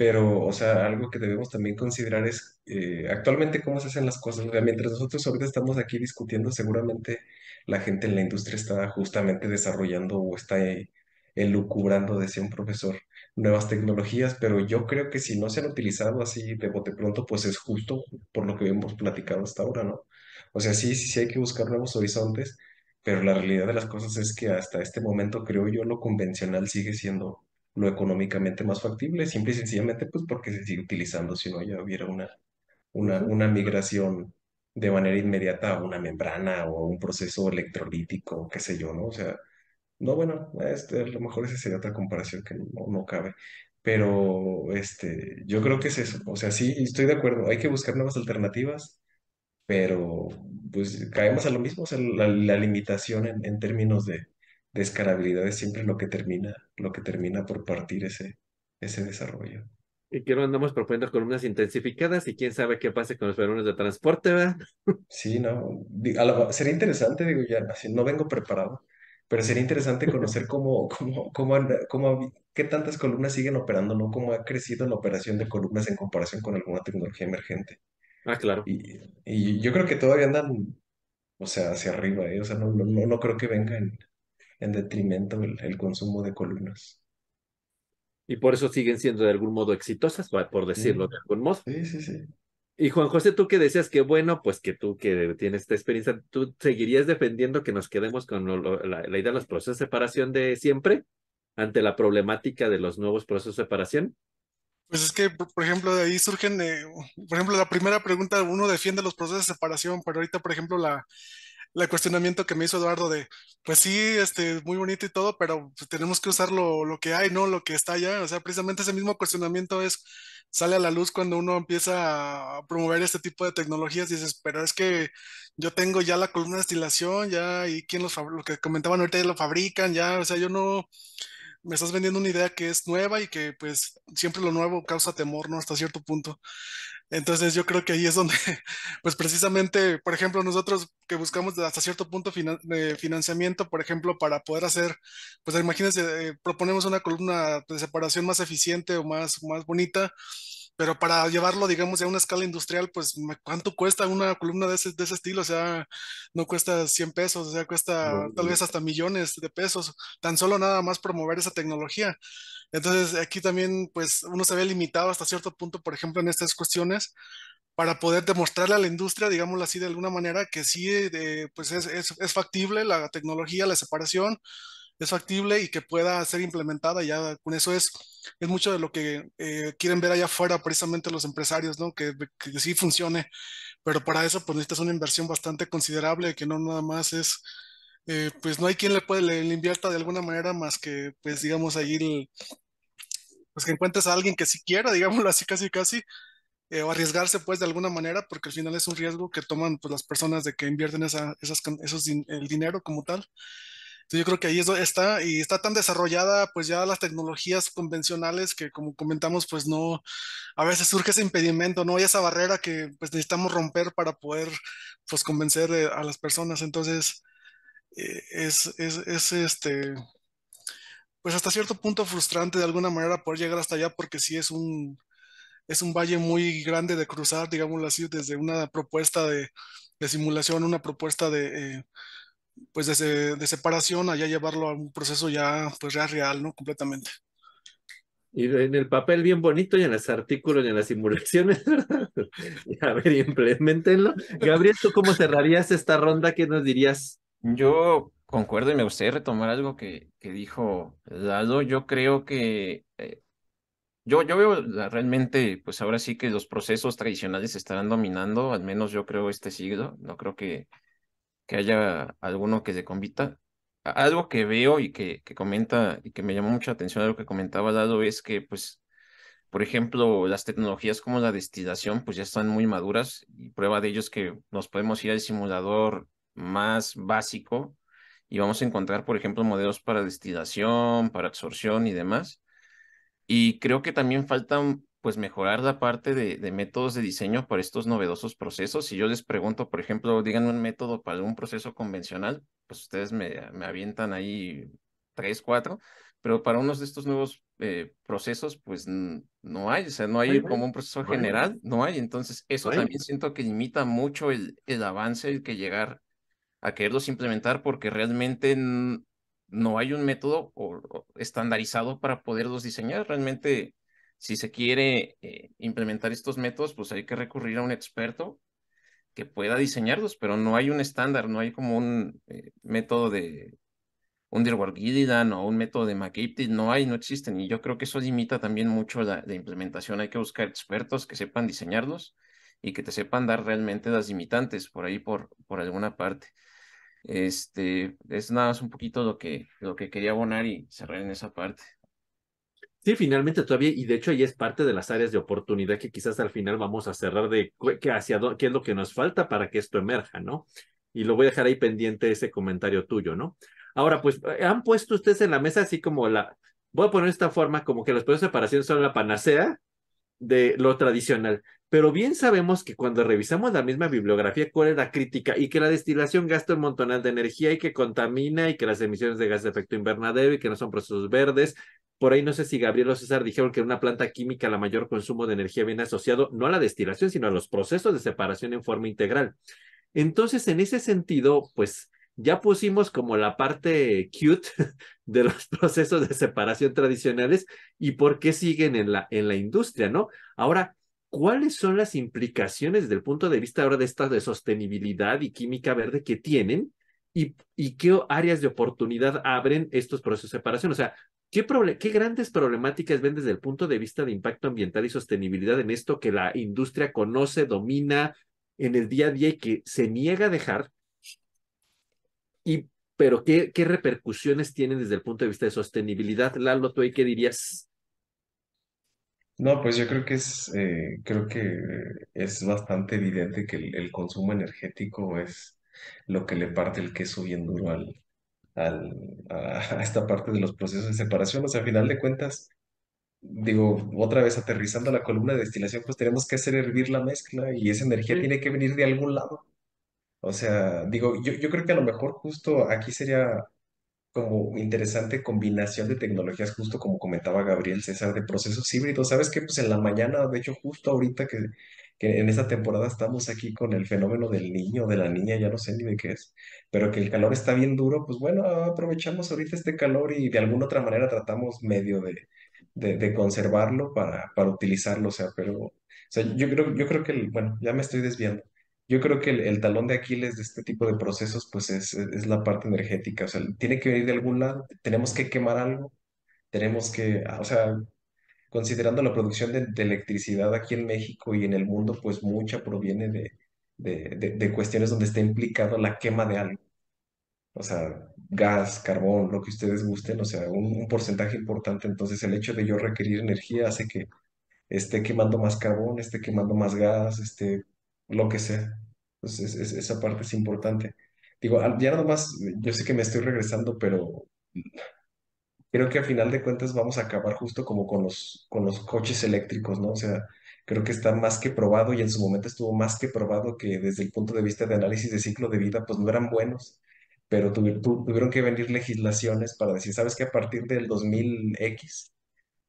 pero, o sea, algo que debemos también considerar es eh, actualmente cómo se hacen las cosas. O sea, mientras nosotros ahorita estamos aquí discutiendo, seguramente la gente en la industria está justamente desarrollando o está eh, elucubrando, decía un profesor, nuevas tecnologías, pero yo creo que si no se han utilizado así de bote pronto, pues es justo por lo que hemos platicado hasta ahora, ¿no? O sea, sí, sí, sí hay que buscar nuevos horizontes, pero la realidad de las cosas es que hasta este momento, creo yo, lo convencional sigue siendo lo económicamente más factible, simple y sencillamente, pues porque se sigue utilizando, si no ya hubiera una, una, una migración de manera inmediata a una membrana o un proceso electrolítico, qué sé yo, ¿no? O sea, no, bueno, este, a lo mejor esa sería otra comparación que no, no cabe. Pero este, yo creo que es eso. O sea, sí, estoy de acuerdo. Hay que buscar nuevas alternativas, pero pues caemos a lo mismo. O sea, la, la limitación en, en términos de, de escalabilidad es siempre lo que termina, lo que termina por partir ese, ese desarrollo. Y que no andamos proponiendo columnas intensificadas y quién sabe qué pase con los fenómenos de transporte, ¿verdad? Sí, no, a sería interesante, digo, ya, así, no vengo preparado, pero sería interesante conocer cómo, cómo, cómo, anda- cómo, qué tantas columnas siguen operando, ¿no? Cómo ha crecido la operación de columnas en comparación con alguna tecnología emergente. Ah, claro. Y, y yo creo que todavía andan, o sea, hacia arriba, ¿eh? O sea, no, no, no no creo que venga en, en detrimento el, el consumo de columnas. Y por eso siguen siendo de algún modo exitosas, por decirlo Sí, de algún modo. sí, sí, sí. Y Juan José, tú que decías que bueno, pues que tú que tienes esta experiencia, ¿tú seguirías defendiendo que nos quedemos con lo- lo- la, la idea de los procesos de separación de siempre ante la problemática de los nuevos procesos de separación? Pues es que, por por ejemplo, de ahí surgen, eh, por ejemplo, la primera pregunta, uno defiende los procesos de separación, pero ahorita, por ejemplo, la, la cuestionamiento que me hizo Eduardo de, pues sí, este, muy bonito y todo, pero pues, tenemos que usar lo, lo que hay, ¿no? Lo que está allá. O sea, precisamente ese mismo cuestionamiento es, sale a la luz cuando uno empieza a promover este tipo de tecnologías. Dices, pero es que yo tengo ya la columna de destilación, ya, y quién los, lo que comentaban ahorita, ya lo fabrican, ya, o sea, yo no, me estás vendiendo una idea que es nueva y que pues siempre lo nuevo causa temor, ¿no? Hasta cierto punto. Entonces yo creo que ahí es donde, pues precisamente, por ejemplo, nosotros que buscamos hasta cierto punto de financiamiento, por ejemplo, para poder hacer, pues imagínense, eh, proponemos una columna de separación más eficiente o más, más bonita, pero para llevarlo, digamos, a una escala industrial, pues ¿cuánto cuesta una columna de ese, de ese estilo? O sea, no cuesta 100 pesos, o sea, cuesta no, tal vez hasta millones de pesos, tan solo nada más promover esa tecnología. Entonces, aquí también, pues, uno se ve limitado hasta cierto punto, por ejemplo, en estas cuestiones, para poder demostrarle a la industria, digámoslo así, de alguna manera, que sí, eh, pues es, es, es factible la tecnología, la separación, es factible y que pueda ser implementada. Ya con eso es, es mucho de lo que eh, quieren ver allá afuera, precisamente los empresarios, ¿no? Que, que sí funcione, pero para eso, pues necesitas una inversión bastante considerable, que no nada más es eh, pues no hay quien le puede le, invierta de alguna manera más que pues digamos ahí pues que encuentres a alguien que sí quiera, digámoslo así casi casi, eh, o arriesgarse pues de alguna manera, porque al final es un riesgo que toman pues las personas de que invierten esa, esas, esos, el dinero como tal. Yo creo que ahí está y está tan desarrollada pues ya las tecnologías convencionales que como comentamos pues no, a veces surge ese impedimento, ¿no? Y esa barrera que pues necesitamos romper para poder pues convencer a las personas. Entonces eh, es, es, es este, pues hasta cierto punto frustrante de alguna manera poder llegar hasta allá porque sí es un, es un valle muy grande de cruzar, digámoslo así, desde una propuesta de, de simulación, una propuesta de, eh, pues de, de separación, allá llevarlo a un proceso ya, pues ya real, ¿no? Completamente. Y en el papel bien bonito y en los artículos y en las simulaciones, ¿verdad? A ver, implementenlo. Gabriel, ¿tú cómo cerrarías esta ronda? ¿Qué nos dirías? Yo concuerdo y me gustaría retomar algo que, que dijo Lalo. Yo creo que eh, yo, yo veo la- realmente, pues ahora sí que los procesos tradicionales estarán dominando, al menos yo creo este siglo. No creo que, que haya alguno que se compita. A- Algo que veo y que, que comenta y que me llamó mucha atención a lo que comentaba Lalo es que, pues, por ejemplo, las tecnologías como la destilación, pues ya están muy maduras y prueba de ello es que nos podemos ir al simulador más básico y vamos a encontrar, por ejemplo, modelos para destilación, para absorción y demás. Y creo que también falta pues mejorar la parte de, de métodos de diseño para estos novedosos procesos. Si yo les pregunto, por ejemplo, díganme un método para un proceso convencional, pues ustedes me, me avientan ahí tres, cuatro, pero para unos de estos nuevos eh, procesos, pues no hay, o sea, no Ay, hay como un proceso general, no hay. Entonces, eso también siento que limita mucho el, el avance, el que llegar a quererlos implementar, porque realmente no hay un método estandarizado para poderlos diseñar. Realmente, si se quiere eh, implementar estos métodos, pues hay que recurrir a un experto que pueda diseñarlos, pero no hay un estándar, no hay como un eh, método de Underworld Guididan o un método de McApey, no hay, no existen. Y yo creo que eso limita también mucho la, la implementación. Hay que buscar expertos que sepan diseñarlos y que te sepan dar realmente las limitantes por ahí, por, por alguna parte. Este, es nada más un poquito lo que, lo que quería abonar y cerrar en esa parte. Sí, finalmente todavía, y de hecho ahí es parte de las áreas de oportunidad que quizás al final vamos a cerrar de qué, hacia qué es lo que nos falta para que esto emerja, ¿no? Y lo voy a dejar ahí pendiente ese comentario tuyo, ¿no? Ahora, pues, eh, han puesto ustedes en la mesa así como la, voy a poner esta forma, como que los procesos de separación son la panacea de lo tradicional. Pero bien sabemos que cuando revisamos la misma bibliografía, cuál es la crítica y que la destilación gasta un montonal de energía y que contamina y que las emisiones de gas de efecto invernadero y que no son procesos verdes. Por ahí no sé si Gabriel o César dijeron que en una planta química la mayor consumo de energía viene asociado no a la destilación, sino a los procesos de separación en forma integral. Entonces, en ese sentido, pues ya pusimos como la parte cute de los procesos de separación tradicionales y por qué siguen en la, en la industria, ¿no? Ahora, ¿cuáles son las implicaciones desde el punto de vista ahora de estas de sostenibilidad y química verde que tienen y, y qué áreas de oportunidad abren estos procesos de separación? O sea, ¿qué, ¿qué grandes problemáticas ven desde el punto de vista de impacto ambiental y sostenibilidad en esto que la industria conoce, domina en el día a día y que se niega a dejar? Y, pero, ¿qué, ¿qué repercusiones tienen desde el punto de vista de sostenibilidad? Lalo, ¿tú ahí qué dirías? No, pues yo creo que es, eh, creo que es bastante evidente que el, consumo energético es lo que le parte el queso bien duro al, al, a, esta parte de los procesos de separación. O sea, a final de cuentas, digo, otra vez aterrizando la columna de destilación, pues tenemos que hacer hervir la mezcla y esa energía tiene que venir de algún lado. O sea, digo, yo, yo creo que a lo mejor justo aquí sería como interesante combinación de tecnologías, justo como comentaba Gabriel César, de procesos híbridos. ¿Sabes qué? Pues en la mañana, de hecho, justo ahorita que, que en esta temporada estamos aquí con el fenómeno del niño, de la niña, ya no sé ni de qué es, pero que el calor está bien duro, pues bueno, aprovechamos ahorita este calor y de alguna otra manera tratamos medio de, de, de conservarlo para, para utilizarlo, o sea, pero, o sea, yo creo, yo creo que, el- bueno, ya me estoy desviando. Yo creo que el, el talón de Aquiles de este tipo de procesos, pues es, es la parte energética. O sea, tiene que venir de algún lado. Tenemos que quemar algo. Tenemos que, ah, o sea, considerando la producción de, de electricidad aquí en México y en el mundo, pues mucha proviene de, de, de- de cuestiones donde está implicado la quema de algo. O sea, gas, carbón, lo que ustedes gusten, o sea, un, un porcentaje importante. Entonces, el hecho de yo requerir energía hace que esté quemando más carbón, esté quemando más gas, esté lo que sea. Entonces, es- es- esa parte es importante. Digo, ya nada más, yo sé que me estoy regresando, pero creo que a final de cuentas vamos a acabar justo como con los, con los coches eléctricos, ¿no? O sea, creo que está más que probado y en su momento estuvo más que probado que desde el punto de vista de análisis de ciclo de vida, pues no eran buenos, pero tuvi- tu- tuvieron que venir legislaciones para decir, ¿sabes qué? A partir del 2000X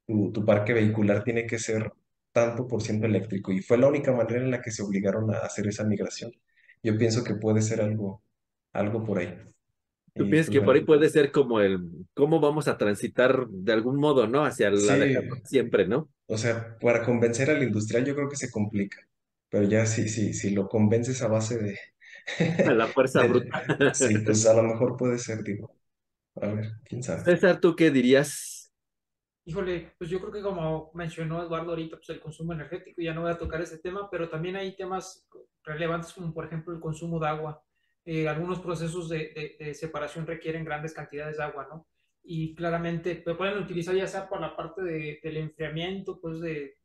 tu, tu parque vehicular tiene que ser tanto por ciento eléctrico y fue la única manera en la que se obligaron a hacer esa migración. Yo pienso que puede ser algo, algo por ahí. ¿Tú piensas pues que por ahí puede ser como el, cómo vamos a transitar de algún modo, ¿no? Hacia la sí, siempre, ¿no? O sea, para convencer al industrial yo creo que se complica, pero ya sí, sí, si lo convences a base de, A la fuerza de, bruta. sí, pues a lo mejor puede ser, digo, a ver, quién sabe. César, ¿tú qué dirías? Híjole, pues yo creo que como mencionó Eduardo ahorita, pues el consumo energético, ya no voy a tocar ese tema, pero también hay temas relevantes como por ejemplo el consumo de agua. Eh, algunos procesos de, de, de, separación requieren grandes cantidades de agua, ¿no? Y claramente pueden utilizar ya sea por la parte de, del enfriamiento, pues de,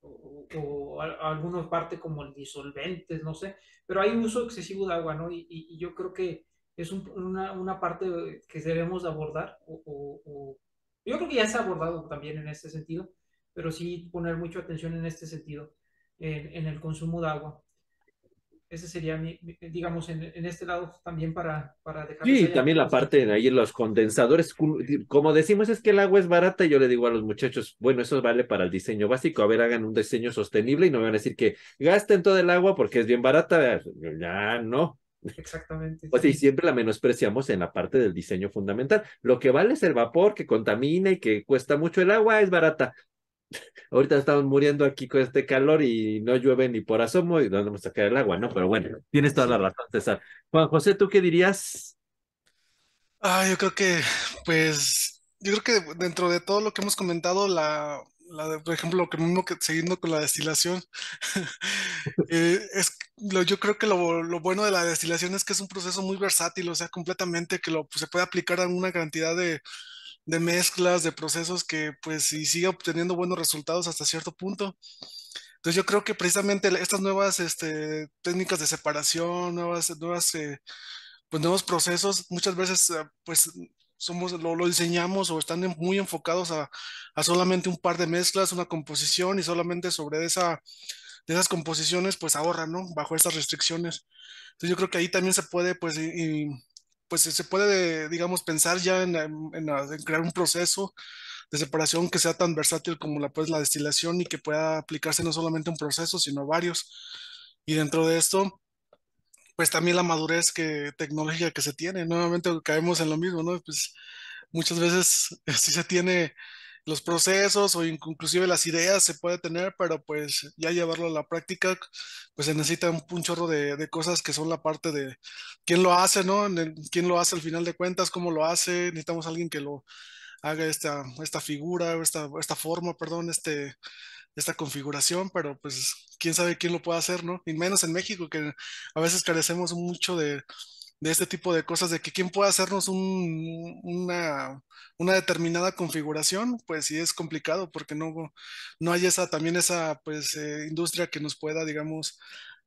o, o alguna parte como el disolventes, no sé, pero hay uso excesivo de agua, ¿no? Y, y, yo creo que es un, una, una, parte que debemos abordar o, o, yo creo que ya se ha abordado también en este sentido, pero sí poner mucha atención en este sentido, en, en el consumo de agua. Ese sería, mi, digamos, en, en, este lado también para, para dejar. Sí, también la parte de ahí los condensadores. Como decimos, es que el agua es barata. Yo le digo a los muchachos, bueno, eso vale para el diseño básico. A ver, hagan un diseño sostenible y no me van a decir que gasten todo el agua porque es bien barata. Ya no. Exactamente. Pues sí, siempre la menospreciamos en la parte del diseño fundamental. Lo que vale es el vapor que contamina y que cuesta mucho el agua, es barata. Ahorita estamos muriendo aquí con este calor y no llueve ni por asomo y no vamos a sacar el agua, ¿no? Pero bueno, tienes toda la razón, César. Juan José, ¿tú qué dirías? Ah, yo creo que, pues, yo creo que dentro de todo lo que hemos comentado, la, la de, por ejemplo, lo que mismo que siguiendo con la destilación, eh, es lo, yo creo que lo, lo bueno de la destilación es que es un proceso muy versátil, o sea, completamente que lo pues, se puede aplicar a una cantidad de, de mezclas, de procesos que pues sigue obteniendo buenos resultados hasta cierto punto. Entonces yo creo que precisamente estas nuevas este, técnicas de separación, nuevas, eh, pues nuevos procesos, muchas veces eh, pues somos, lo, diseñamos o están muy enfocados a, a solamente un par de mezclas, una composición y solamente sobre esa, de esas composiciones pues ahorran, ¿no? Bajo estas restricciones. Entonces yo creo que ahí también se puede pues pues se puede digamos pensar ya la- en crear un proceso de separación que sea tan versátil como la pues la destilación y que pueda aplicarse no solamente a un proceso sino a varios. Y dentro de esto pues también la madurez que, tecnológica que se tiene. Nuevamente caemos en lo mismo, ¿no? Pues muchas veces sí se tiene los procesos o inclusive las ideas se puede tener, pero pues ya llevarlo a la práctica, pues se necesita un, un chorro de, cosas que son la parte de quién lo hace, ¿no? Quién lo hace al final de cuentas, cómo lo hace, necesitamos alguien que lo haga esta, esta figura, esta, esta forma, perdón, este, esta configuración, pero pues quién sabe quién lo puede hacer, ¿no? Y menos en México, que a veces carecemos mucho de, de este tipo de cosas, de que quién puede hacernos un, una, una, determinada configuración, pues sí es complicado porque no, no hay esa, también esa pues eh, industria que nos pueda, digamos,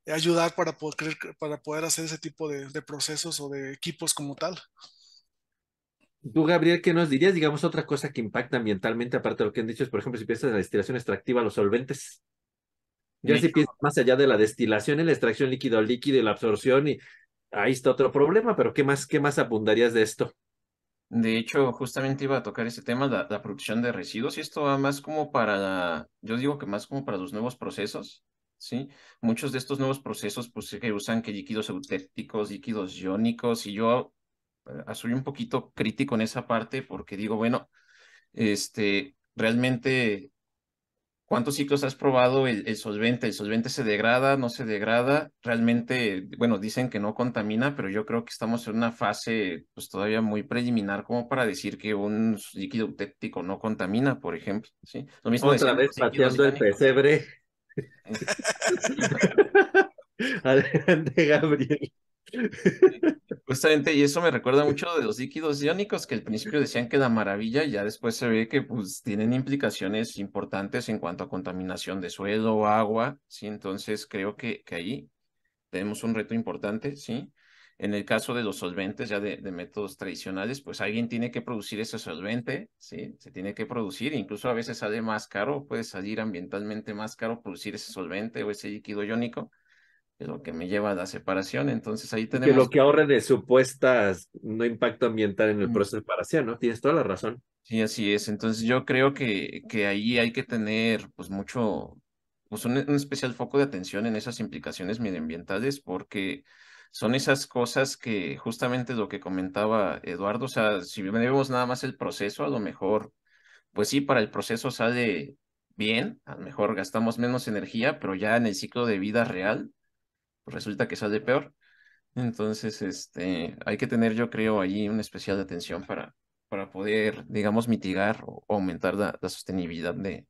ayudar para poder, para poder hacer ese tipo de, de procesos o de equipos como tal. Tú, Gabriel, ¿qué nos dirías? Digamos, otra cosa que impacta ambientalmente, aparte de lo que han dicho, es, por ejemplo, si piensas en la destilación extractiva, los solventes. Ya si piensas más allá de la destilación, en la extracción líquido líquido y la absorción, y ahí está otro problema, pero ¿qué más, qué más abundarías de esto? De hecho, justamente iba a tocar ese tema, la, la producción de residuos, y esto va más como para, yo digo que más como para los nuevos procesos, ¿sí? Muchos de estos nuevos procesos, pues, que usan que líquidos eutépticos, líquidos iónicos, y yo soy un poquito crítico en esa parte porque digo, bueno, este, realmente, ¿cuántos ciclos has probado el, el, solvente? ¿El solvente se degrada? ¿No se degrada? Realmente, bueno, dicen que no contamina, pero yo creo que estamos en una fase pues todavía muy preliminar como para decir que un líquido eutéptico no contamina, por ejemplo, ¿sí? Lo mismo Otra vez pateando el pesebre. Adelante, Gabriel. Justamente, y eso me recuerda mucho de los líquidos iónicos que al principio decían que era maravilla y ya después se ve que pues tienen implicaciones importantes en cuanto a contaminación de suelo o agua, ¿sí? Entonces creo que, que ahí tenemos un reto importante, ¿sí? En el caso de los solventes ya de, de, métodos tradicionales, pues alguien tiene que producir ese solvente, ¿sí? Se tiene que producir, incluso a veces sale más caro, puede salir ambientalmente más caro producir ese solvente o ese líquido iónico, es lo que me lleva a la separación. Entonces ahí tenemos. Que lo que ahorre de supuestas no impacto ambiental en el proceso de separación, ¿no? Tienes toda la razón. Sí, así es. Entonces yo creo que, que ahí hay que tener pues mucho, pues un, un especial foco de atención en esas implicaciones medioambientales porque son esas cosas que justamente lo que comentaba Eduardo, o sea, si vemos nada más el proceso, a lo mejor, pues sí, para el proceso sale bien, a lo mejor gastamos menos energía, pero ya en el ciclo de vida real, pues resulta que sale peor. Entonces, este, hay que tener, yo creo, ahí una especial atención para, para poder, digamos, mitigar o aumentar la, la sostenibilidad de,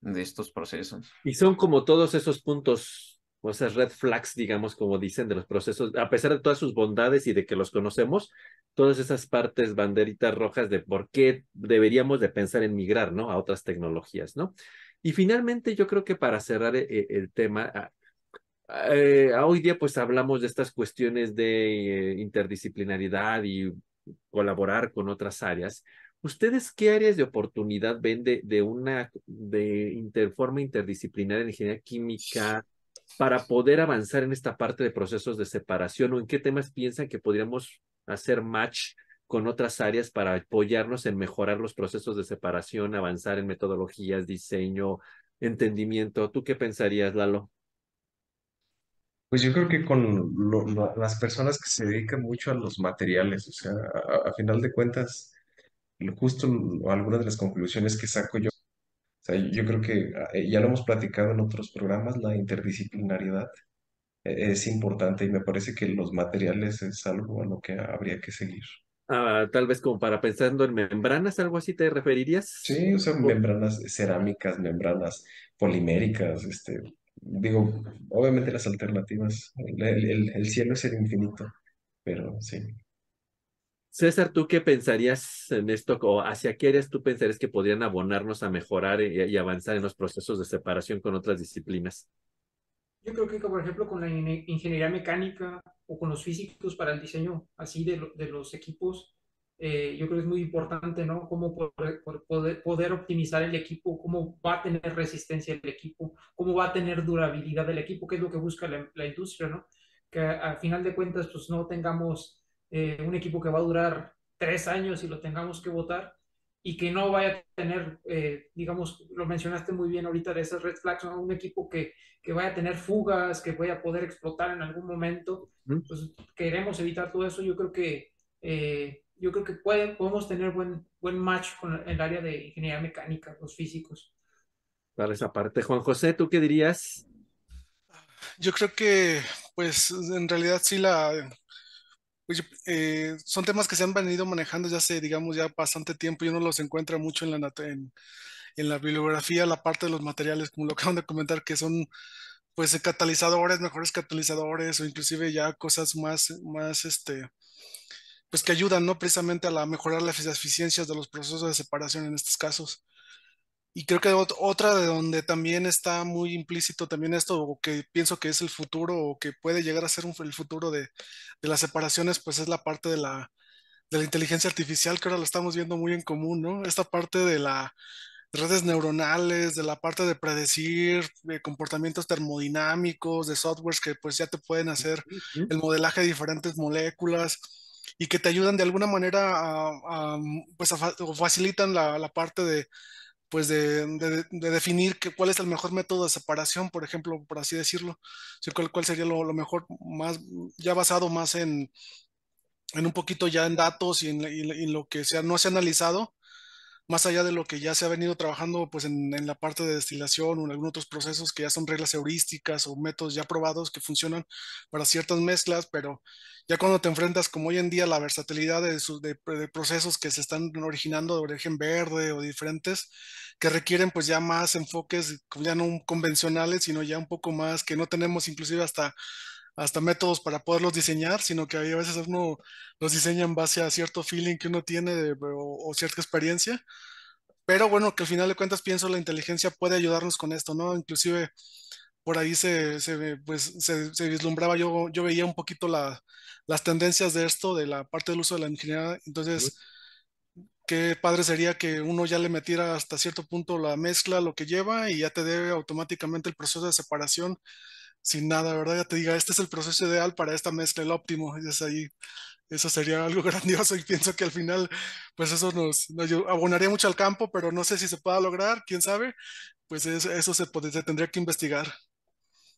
de estos procesos. Y son como todos esos puntos, o esas red flags, digamos, como dicen, de los procesos, a pesar de todas sus bondades y de que los conocemos, todas esas partes, banderitas rojas de por qué deberíamos de pensar en migrar, ¿no? A otras tecnologías, ¿no? Y finalmente, yo creo que para cerrar el, el tema, eh, hoy día pues hablamos de estas cuestiones de eh, interdisciplinaridad y colaborar con otras áreas. ¿Ustedes qué áreas de oportunidad ven de, de una de inter, forma interdisciplinaria en ingeniería química para poder avanzar en esta parte de procesos de separación o en qué temas piensan que podríamos hacer match con otras áreas para apoyarnos en mejorar los procesos de separación, avanzar en metodologías, diseño, entendimiento? ¿Tú qué pensarías, Lalo? Pues yo creo que con lo- lo- las personas que se dedican mucho a los materiales, o sea, a, a final de cuentas, lo- justo l- algunas de las conclusiones que saco yo, o sea, yo creo que eh, ya lo hemos platicado en otros programas, la interdisciplinariedad eh, es importante y me parece que los materiales es algo a lo que habría que seguir. Ah, tal vez como para pensando en membranas, algo así te referirías. Sí, o sea, O- membranas cerámicas, membranas poliméricas, este, digo, obviamente las alternativas, el, el- el cielo es el infinito, pero sí. César, ¿tú qué pensarías en esto o hacia qué áreas tú pensarías que podrían abonarnos a mejorar y, y avanzar en los procesos de separación con otras disciplinas? Yo creo que, por ejemplo, con la ingeniería mecánica o con los físicos para el diseño así de, lo- de los equipos, eh, yo creo que es muy importante, ¿no? Cómo poder, poder, poder optimizar el equipo, cómo va a tener resistencia el equipo, cómo va a tener durabilidad el equipo, que es lo que busca la, la industria, ¿no? Que a, a final de cuentas, pues no tengamos eh, un equipo que va a durar tres años y lo tengamos que votar y que no vaya a tener, eh, digamos, lo mencionaste muy bien ahorita de esas red flags, ¿no? Un equipo que que vaya a tener fugas, que vaya a poder explotar en algún momento. Pues queremos evitar todo eso. Yo creo que, eh, yo creo que podemos tener buen, buen match con el área de ingeniería mecánica, los físicos. Para esa parte, Juan José, ¿tú qué dirías? Yo creo que, pues, en realidad sí la, pues, eh, son temas que se han venido manejando ya hace, digamos, ya bastante tiempo y uno los encuentra mucho en la, en la bibliografía, la parte de los materiales, como lo acaban de comentar, que son, pues, catalizadores, mejores catalizadores o inclusive ya cosas más, más, este, pues, que ayudan, ¿no? Precisamente a la mejorar las eficiencias de los procesos de separación en estos casos. Y creo que ot- otra de donde también está muy implícito también esto, o que pienso que es el futuro, o que puede llegar a ser un- el futuro de, de las separaciones, pues es la parte de la, de la inteligencia artificial, que ahora lo estamos viendo muy en común, ¿no? Esta parte de la redes neuronales, de la parte de predecir de comportamientos termodinámicos, de softwares que pues ya te pueden hacer el modelaje de diferentes moléculas y que te ayudan de alguna manera a, a, pues a fa- o facilitan la, la parte de pues de, de- de definir que, cuál es el mejor método de separación, por ejemplo, por así decirlo, Sí, cuál, cuál sería lo, mejor, más, ya basado más en, en un poquito ya en datos y en- y en lo que sea, no se ha analizado, más allá de lo que ya se ha venido trabajando pues en, la parte de destilación o en algunos otros procesos que ya son reglas heurísticas o métodos ya probados que funcionan para ciertas mezclas, pero ya cuando te enfrentas como hoy en día la versatilidad de procesos que se están originando de origen verde o diferentes, que requieren pues ya más enfoques ya no convencionales, sino ya un poco más que no tenemos inclusive hasta hasta métodos para poderlos diseñar, sino que ahí a veces uno los diseña en base a cierto feeling que uno tiene de- o, o cierta experiencia. Pero bueno, que al final de cuentas pienso la inteligencia puede ayudarnos con esto, ¿no? Inclusive por ahí se, se, pues, se, se vislumbraba, yo, yo veía un poquito la, las tendencias de esto, de la parte del uso de la ingeniería. Entonces, qué padre sería que uno ya le metiera hasta cierto punto la mezcla, lo que lleva, y ya te dé automáticamente el proceso de separación sin nada, ¿verdad? Ya te diga, este es el proceso ideal para esta mezcla, el óptimo. Y es ahí, eso sería algo grandioso y pienso que al final, pues eso nos, nos abonaría mucho al campo, pero no sé si se pueda lograr, quién sabe. Pues es- eso se, se tendría que investigar.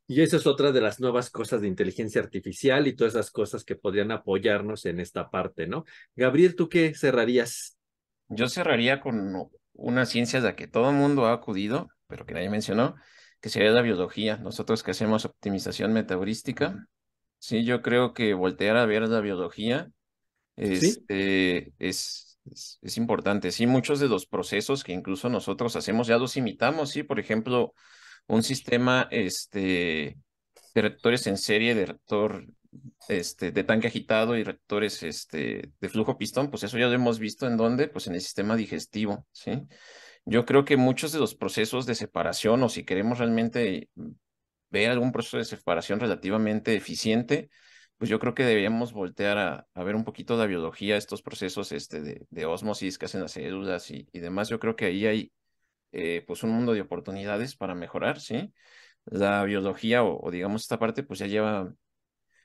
Y esa es otra de las nuevas cosas de inteligencia artificial y todas esas cosas que podrían apoyarnos en esta parte, ¿no? Gabriel, ¿tú qué cerrarías? Yo cerraría con una ciencia de la que todo el mundo ha acudido, pero que nadie mencionó, que sería la biología. Nosotros que hacemos optimización metabolística, sí, yo creo que voltear a ver la biología este, es, es, es importante. Sí, muchos de los procesos que incluso nosotros hacemos ya los imitamos, sí, por ejemplo, un sistema este, de reactores en serie, de reactor este, de tanque agitado y reactores este, de flujo pistón, pues eso ya lo hemos visto en dónde, pues en el sistema digestivo, ¿sí? Yo creo que muchos de los procesos de separación, o si queremos realmente ver algún proceso de separación relativamente eficiente, pues yo creo que deberíamos voltear a, ver un poquito la biología, estos procesos este, de, osmosis que hacen las células y, y demás. Yo creo que ahí hay eh, pues un mundo de oportunidades para mejorar, ¿sí? La biología o, o digamos esta parte pues ya lleva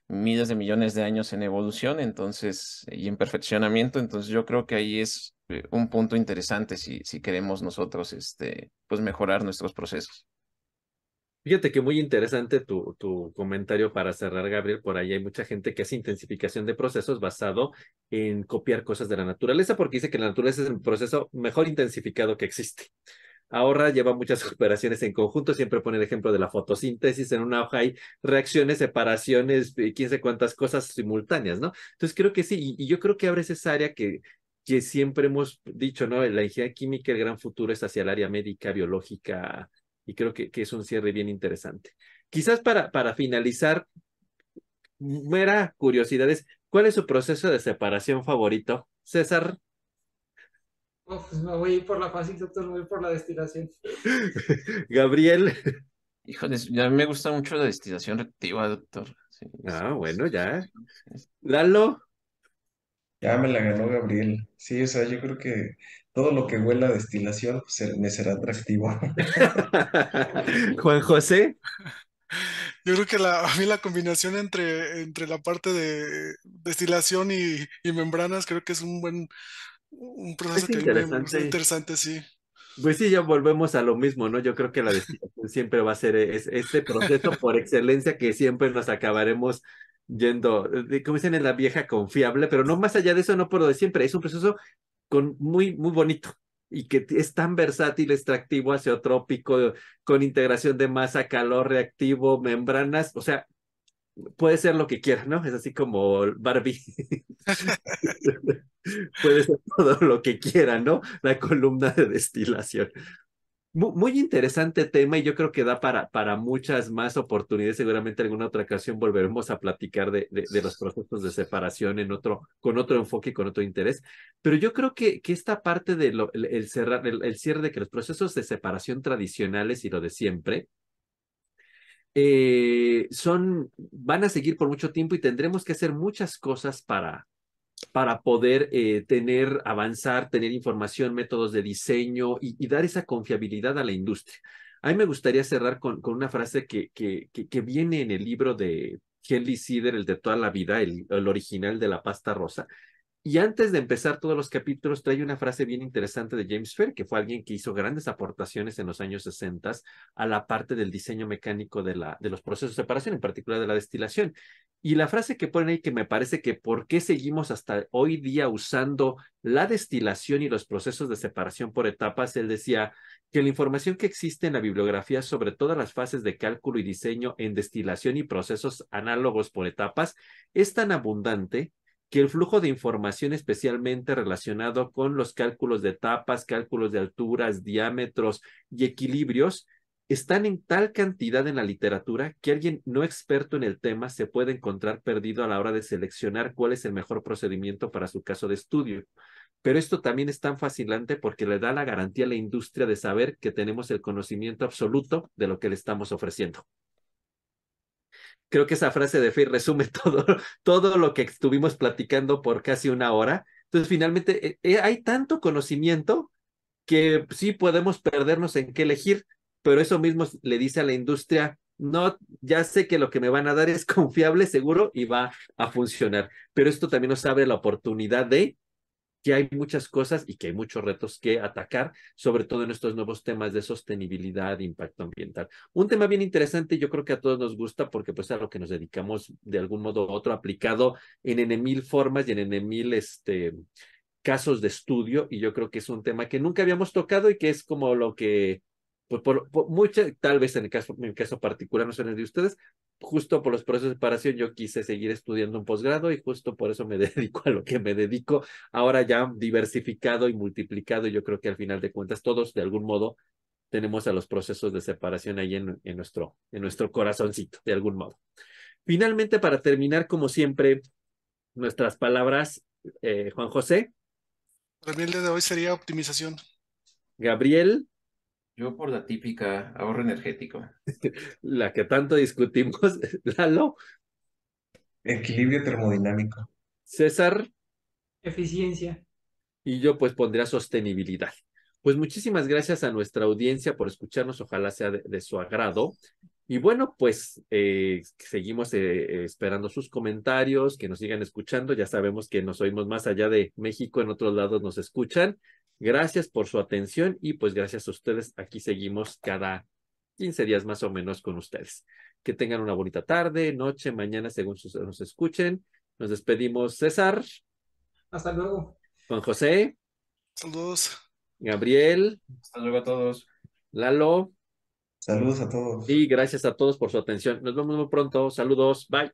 miles de millones de años en evolución, entonces, y en perfeccionamiento, entonces yo creo que ahí es eh, un punto interesante si, si queremos nosotros, este, pues mejorar nuestros procesos. Fíjate que muy interesante tu, tu comentario para cerrar, Gabriel. Por ahí hay mucha gente que hace intensificación de procesos basado en copiar cosas de la naturaleza, porque dice que la naturaleza es el proceso mejor intensificado que existe. Ahora lleva muchas operaciones en conjunto, siempre pone el ejemplo de la fotosíntesis, en una hoja hay reacciones, separaciones, quién sé cuántas cosas simultáneas, ¿no? Entonces creo que sí, y, yo creo que ahora es esa área que, que siempre hemos dicho, ¿no? La ingeniería química, el gran futuro es hacia el área médica, biológica, y creo que, que es un cierre bien interesante. Quizás para, para finalizar, mera curiosidades, ¿cuál es su proceso de separación favorito? César. Oh, pues me voy a ir por la fácil, doctor, me voy por la destilación. Gabriel. Híjoles, ya me gusta mucho la destilación reactiva, doctor. Sí, ah, sí, bueno, ya. sí, sí. Lalo. Ya me la ganó Gabriel. Sí, o sea, yo creo que todo lo que huela a destilación pues, se- me será atractivo. Juan José. Yo creo que la, a mí la combinación entre, entre la parte de destilación y, y membranas creo que es un buen un proceso Es que a mí me, me resulta interesante. interesante, sí. Pues sí, ya volvemos a lo mismo, ¿no? Yo creo que la destilación siempre va a ser es- este proceso por excelencia que siempre nos acabaremos yendo, como dicen en la vieja, confiable, pero no más allá de eso, no por lo de siempre, es un proceso con muy, muy bonito y que es tan versátil, extractivo, azeotrópico, con integración de masa, calor reactivo, membranas, o sea, puede ser lo que quiera, ¿no? Es así como Barbie. Puede ser todo lo que quiera, ¿no? La columna de destilación. Mu- Muy interesante tema y yo creo que da para, para muchas más oportunidades. Seguramente en alguna otra ocasión volveremos a platicar de, de, los procesos de separación en otro, con otro enfoque y con otro interés. Pero yo creo que, que esta parte del de el, el, cerrar, el, el cierre de que los procesos de separación tradicionales y lo de siempre, eh, son, van a seguir por mucho tiempo y tendremos que hacer muchas cosas para, para poder eh, tener, avanzar, tener información, métodos de diseño y, dar esa confiabilidad a la industria. A mí me gustaría cerrar con, con una frase que, que, que, que, viene en el libro de Henry Sider, el de toda la vida, el, el original de la pasta rosa. Y antes de empezar todos los capítulos, trae una frase bien interesante de James Fair, que fue alguien que hizo grandes aportaciones en los años 60 a la parte del diseño mecánico de, los procesos de separación, en particular de la destilación. Y la frase que ponen ahí que me parece que por qué seguimos hasta hoy día usando la destilación y los procesos de separación por etapas, él decía que la información que existe en la bibliografía sobre todas las fases de cálculo y diseño en destilación y procesos análogos por etapas es tan abundante que el flujo de información especialmente relacionado con los cálculos de etapas, cálculos de alturas, diámetros y equilibrios están en tal cantidad en la literatura que alguien no experto en el tema se puede encontrar perdido a la hora de seleccionar cuál es el mejor procedimiento para su caso de estudio. Pero esto también es tan fascinante porque le da la garantía a la industria de saber que tenemos el conocimiento absoluto de lo que le estamos ofreciendo creo que esa frase de Fey resume todo, todo lo que estuvimos platicando por casi una hora. Entonces, finalmente, eh, hay tanto conocimiento que sí podemos perdernos en qué elegir, pero eso mismo le dice a la industria, no, ya sé que lo que me van a dar es confiable, seguro y va a funcionar. Pero esto también nos abre la oportunidad de que hay muchas cosas y que hay muchos retos que atacar, sobre todo en estos nuevos temas de sostenibilidad impacto ambiental. Un tema bien interesante, yo creo que a todos nos gusta porque pues a lo que nos dedicamos de algún modo u otro, aplicado en N mil formas y en N mil este, casos de estudio, y yo creo que es un tema que nunca habíamos tocado y que es como lo que pues por, por tal vez en el caso, en el caso particular, no sé de ustedes, justo por los procesos de separación yo quise seguir estudiando un posgrado y justo por eso me dedico a lo que me dedico, ahora ya diversificado y multiplicado, y yo creo que al final de cuentas todos de algún modo tenemos a los procesos de separación ahí en, en, nuestro, en nuestro corazoncito, de algún modo. Finalmente, para terminar, como siempre, nuestras palabras, eh, Juan José. Para mí el día de hoy sería optimización. Gabriel. Yo por la típica ahorro energético. La que tanto discutimos, Lalo. Equilibrio termodinámico. César. Eficiencia. Y yo pues pondría sostenibilidad. Pues muchísimas gracias a nuestra audiencia por escucharnos, ojalá sea de, de su agrado. Y bueno, pues eh, seguimos eh, esperando sus comentarios, que nos sigan escuchando. Ya sabemos que nos oímos más allá de México, en otros lados nos escuchan. Gracias por su atención y pues gracias a ustedes. Aquí seguimos cada 15 días más o menos con ustedes. Que tengan una bonita tarde, noche, mañana, según nos escuchen. Nos despedimos, César. Hasta luego. Juan José. Saludos. Gabriel. Hasta luego a todos. Lalo. Saludos a todos. Y gracias a todos por su atención. Nos vemos muy pronto. Saludos. Bye.